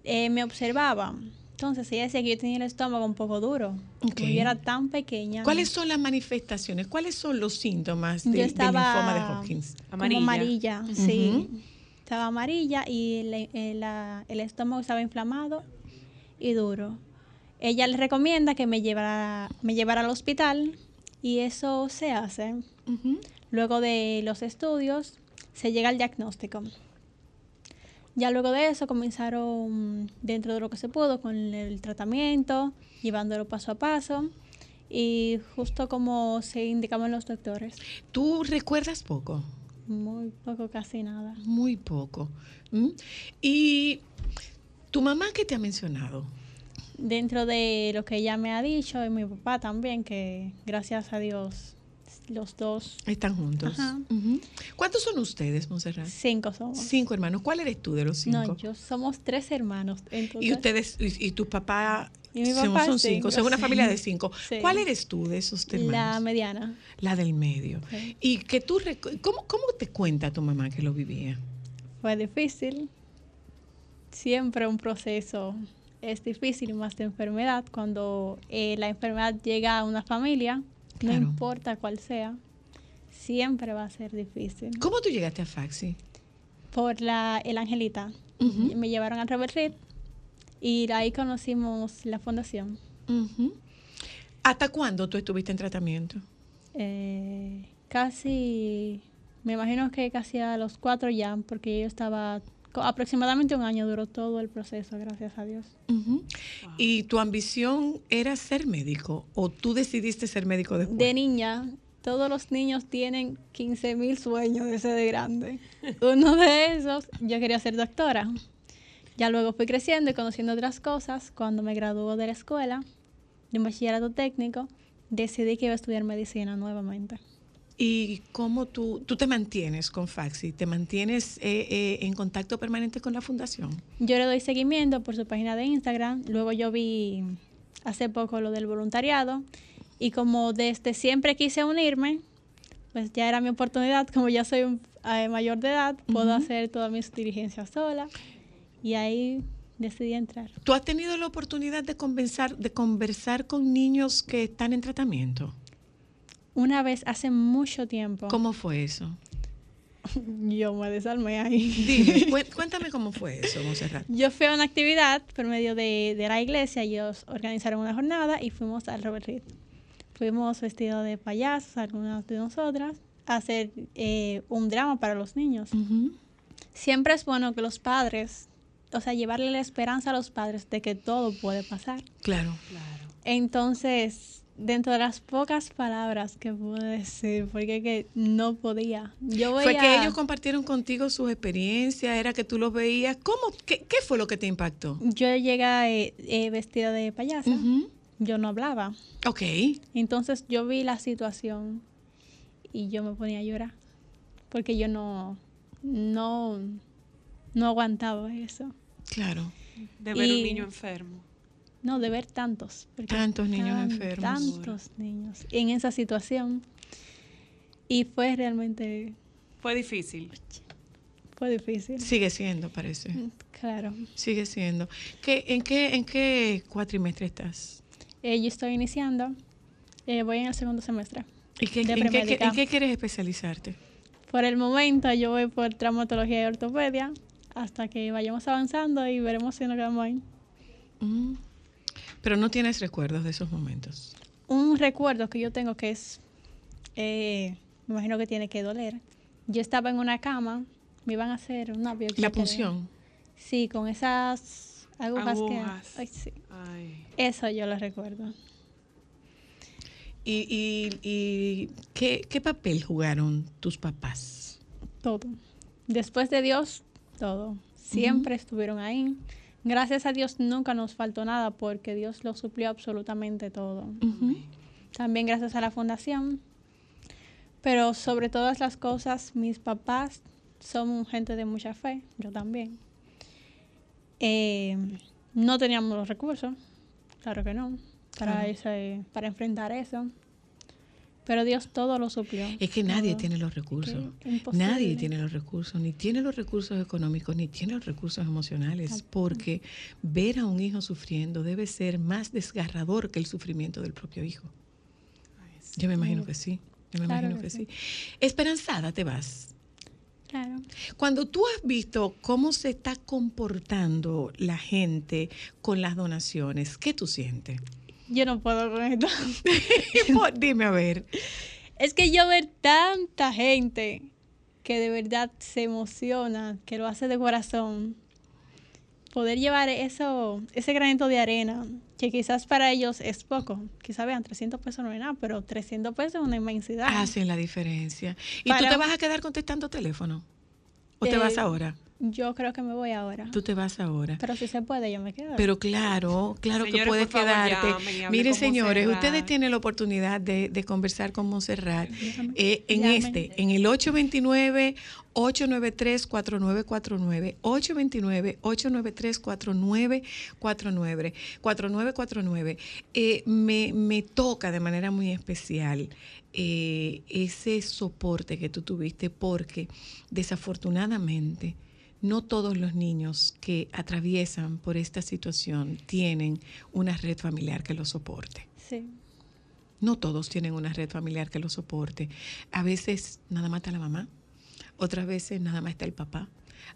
eh, me observaba. Entonces ella decía que yo tenía el estómago un poco duro. Ok. Como yo era tan pequeña. ¿Cuáles son las manifestaciones? ¿Cuáles son los síntomas de- Yo del linfoma de Hopkins? como Amarilla. sí. Estaba amarilla y el, el- la- el estómago estaba inflamado y duro. Ella le recomienda que me llevara, me llevara al hospital y eso se hace. Luego de los estudios se llega al diagnóstico. Ya luego de eso comenzaron dentro de lo que se pudo con el tratamiento, llevándolo paso a paso y justo como se indicaban los doctores. ¿Tú recuerdas poco? Muy poco, casi nada. Muy poco. ¿Mm? ¿Y tu mamá qué te ha mencionado? Dentro de lo que ella me ha dicho y mi papá también, que gracias a Dios los dos, Están juntos. Ajá. ¿Cuántos son ustedes, Montserrat? cinco somos. Cinco hermanos. ¿Cuál eres tú de los cinco? No, yo somos tres hermanos. Entonces, Y ustedes, y, y tu papá, Y mi papá son cinco, cinco, son una sí. familia de cinco. Sí. ¿Cuál eres tú de esos hermanos? la mediana. La del medio. Sí. Y que tú, ¿cómo, ¿cómo te cuenta tu mamá que lo vivía? Fue difícil. Siempre un proceso es difícil, más de enfermedad. Cuando eh, la enfermedad llega a una familia, Claro. no importa cuál sea, siempre va a ser difícil. ¿Cómo tú llegaste a Faxi? por la El Angelita. Me llevaron Robert Reed y ahí conocimos la fundación. ¿Hasta cuándo tú estuviste en tratamiento? Eh, casi, me imagino que casi a los cuatro ya, porque yo estaba, aproximadamente un año duró todo el proceso, gracias a Dios. ¿Y tu ambición era ser médico o tú decidiste ser médico después? De niña, todos los niños tienen 15 mil sueños de ser de grande. Uno de esos, yo quería ser doctora. Ya luego fui creciendo y conociendo otras cosas. Cuando me graduó de la escuela, de un bachillerato técnico, decidí que iba a estudiar medicina nuevamente. ¿Y cómo tú, tú te mantienes con Faxi? ¿Te mantienes eh, eh, en contacto permanente con la fundación? Yo le doy seguimiento por su página de Instagram. Luego yo vi hace poco lo del voluntariado. Y como desde siempre quise unirme, pues ya era mi oportunidad. Como ya soy un, eh, mayor de edad, puedo hacer todas mis diligencias sola. Y ahí decidí entrar. ¿Tú has tenido la oportunidad de conversar, de conversar con niños que están en tratamiento? Una vez hace mucho tiempo, ¿Cómo fue eso? yo me desarmé ahí. Dime, cué- cuéntame cómo fue eso, Monserrat. Yo fui a una actividad por medio de, de la iglesia, ellos organizaron una jornada y fuimos al Robert Reed. Fuimos vestidos de payasos, algunas de nosotras, a hacer eh, un drama para los niños. Siempre es bueno que los padres, o sea, llevarle la esperanza a los padres de que todo puede pasar. Claro. Entonces, dentro de las pocas palabras que pude decir, porque que no podía. Yo Fue que ellos compartieron contigo sus experiencias, era que tú los veías. ¿Cómo? ¿Qué, qué fue lo que te impactó? Yo llegué eh, eh, vestida de payasa, Ujú. yo no hablaba. Ok. Entonces yo vi la situación y yo me ponía a llorar porque yo no no no aguantaba eso. Claro. De ver un niño enfermo. No, de ver tantos. porque Tantos niños tan- enfermos. Tantos niños en esa situación. Y fue realmente, Fue difícil. fue difícil. Sigue siendo, parece. Claro. Sigue siendo. ¿Qué, en, qué, ¿En qué cuatrimestre estás? Eh, yo estoy iniciando, eh, voy en el segundo semestre. ¿Y qué, De en, qué, premédica. en qué quieres especializarte? Por el momento yo voy por traumatología y ortopedia hasta que vayamos avanzando y veremos si nos quedamos ahí. Mm. Pero no tienes recuerdos de esos momentos. Un recuerdo que yo tengo que es, eh, me imagino que tiene que doler. Yo estaba en una cama, me iban a hacer una biopsia. La punción. Sí, con esas agujas, Agujas. que... Ay, sí. Ay. Eso yo lo recuerdo. ¿Y, y, y ¿qué, qué papel jugaron tus papás? Todo. Después de Dios, todo. Siempre estuvieron ahí. Gracias a Dios nunca nos faltó nada porque Dios lo suplió absolutamente todo. También gracias a la fundación. Pero sobre todas las cosas, mis papás son gente de mucha fe, yo también. Eh, no teníamos los recursos, claro que no, para, Claro. ese- para enfrentar eso. Pero Dios todo lo suplió. Es que nadie todo. tiene los recursos. Nadie tiene los recursos, ni tiene los recursos económicos, ni tiene los recursos emocionales, porque ver a un hijo sufriendo debe ser más desgarrador que el sufrimiento del propio hijo. Yo me imagino que sí, yo me Claro imagino que que sí. sí. Esperanzada te vas. Claro. Cuando tú has visto cómo se está comportando la gente con las donaciones, ¿qué tú sientes? Yo no puedo con esto. Por- Dime a ver. Es que yo ver tanta gente que de verdad se emociona, que lo hace de corazón, poder llevar eso, ese granito de arena, que quizás para ellos es poco, quizás vean 300 pesos no es nada, pero 300 pesos es una inmensidad. Hacen la diferencia. ¿Y tú Para- te vas a quedar contestando teléfono? ¿O te Eh, vas ahora? Yo creo que me voy ahora. Tú te vas ahora. Pero si se puede, yo me quedo. Pero claro, claro que puedes favor, quedarte. Miren, señores, Montserrat. ustedes tienen la oportunidad de, de conversar con Monserrat eh, en Llamen. este, en el 829-893-4949. 829-893-4949. 4949. Eh, me, me toca de manera muy especial eh, ese soporte que tú tuviste porque desafortunadamente no todos los niños que atraviesan por esta situación tienen una red familiar que los soporte. Sí. No todos tienen una red familiar que los soporte. A veces nada más está la mamá, otras veces nada más está el papá,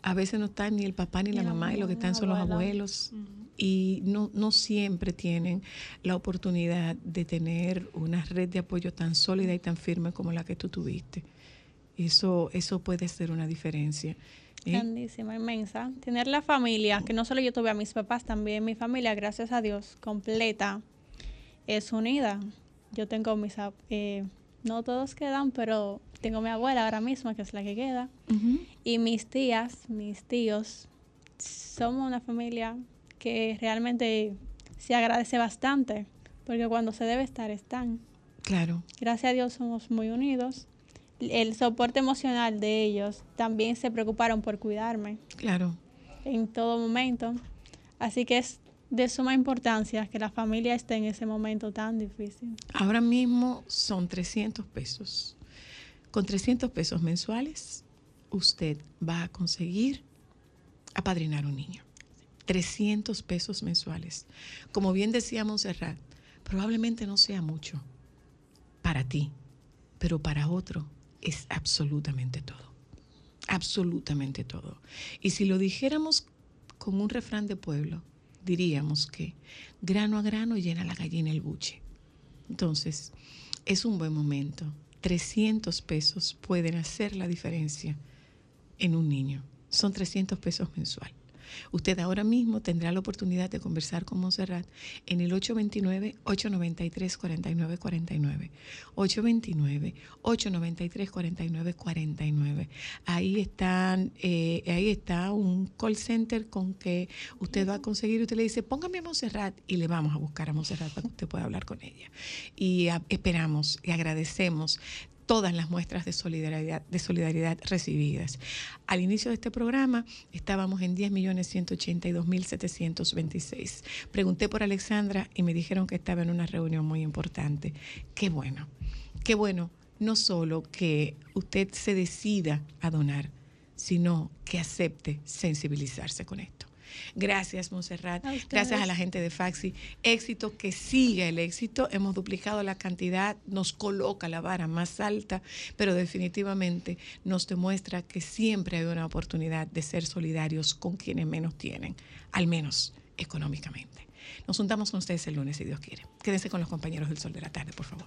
A veces no está ni el papá ni la Ni la mamá y lo que están son los abuelos. Y no, no siempre tienen la oportunidad de tener una red de apoyo tan sólida y tan firme como la que tú tuviste. Eso, eso puede ser una diferencia. Grandísima, inmensa. Tener la familia, que no solo yo tuve a mis papás, también mi familia, gracias a Dios, completa, es unida. Yo tengo mis, eh, no todos quedan, pero tengo mi abuela ahora mismo, que es la que queda, y mis tías, mis tíos. Somos una familia que realmente se agradece bastante, porque cuando se debe estar, están. Claro, Gracias a Dios somos muy unidos. El soporte emocional de ellos también se preocuparon por cuidarme claro. en todo momento. Así que es de suma importancia que la familia esté en ese momento tan difícil. Ahora mismo son 300 pesos. Con 300 pesos mensuales, usted va a conseguir apadrinar un niño. 300 pesos mensuales. Como bien decía Montserrat, probablemente no sea mucho para ti, pero para otro es absolutamente todo. Absolutamente todo. Y si lo dijéramos con un refrán de pueblo, diríamos que grano a grano llena la gallina el buche. Entonces, es un buen momento. 300 pesos pueden hacer la diferencia en un niño. Son 300 pesos mensual. Usted ahora mismo tendrá la oportunidad de conversar con Montserrat en el 829-893-4949. 829-893-4949. Ahí, están, eh, ahí está un call center con que usted va a conseguir. Usted le dice, póngame a Montserrat y le vamos a buscar a Montserrat para que usted pueda hablar con ella. Y ah, esperamos y agradecemos todas las muestras de solidaridad, recibidas. Al inicio de este programa estábamos en 10.182.726. Pregunté por Alexandra y me dijeron que estaba en una reunión muy importante. Qué bueno, qué bueno, no solo que usted se decida a donar, sino que acepte sensibilizarse con esto. Gracias, Monserrat. Gracias a la gente de Faxi. Éxito que siga el éxito. Hemos duplicado la cantidad, nos coloca la vara más alta, pero definitivamente nos demuestra que siempre hay una oportunidad de ser solidarios con quienes menos tienen, al menos económicamente. Nos juntamos con ustedes el lunes, si Dios quiere. Quédense con los compañeros del Sol de la Tarde, por favor.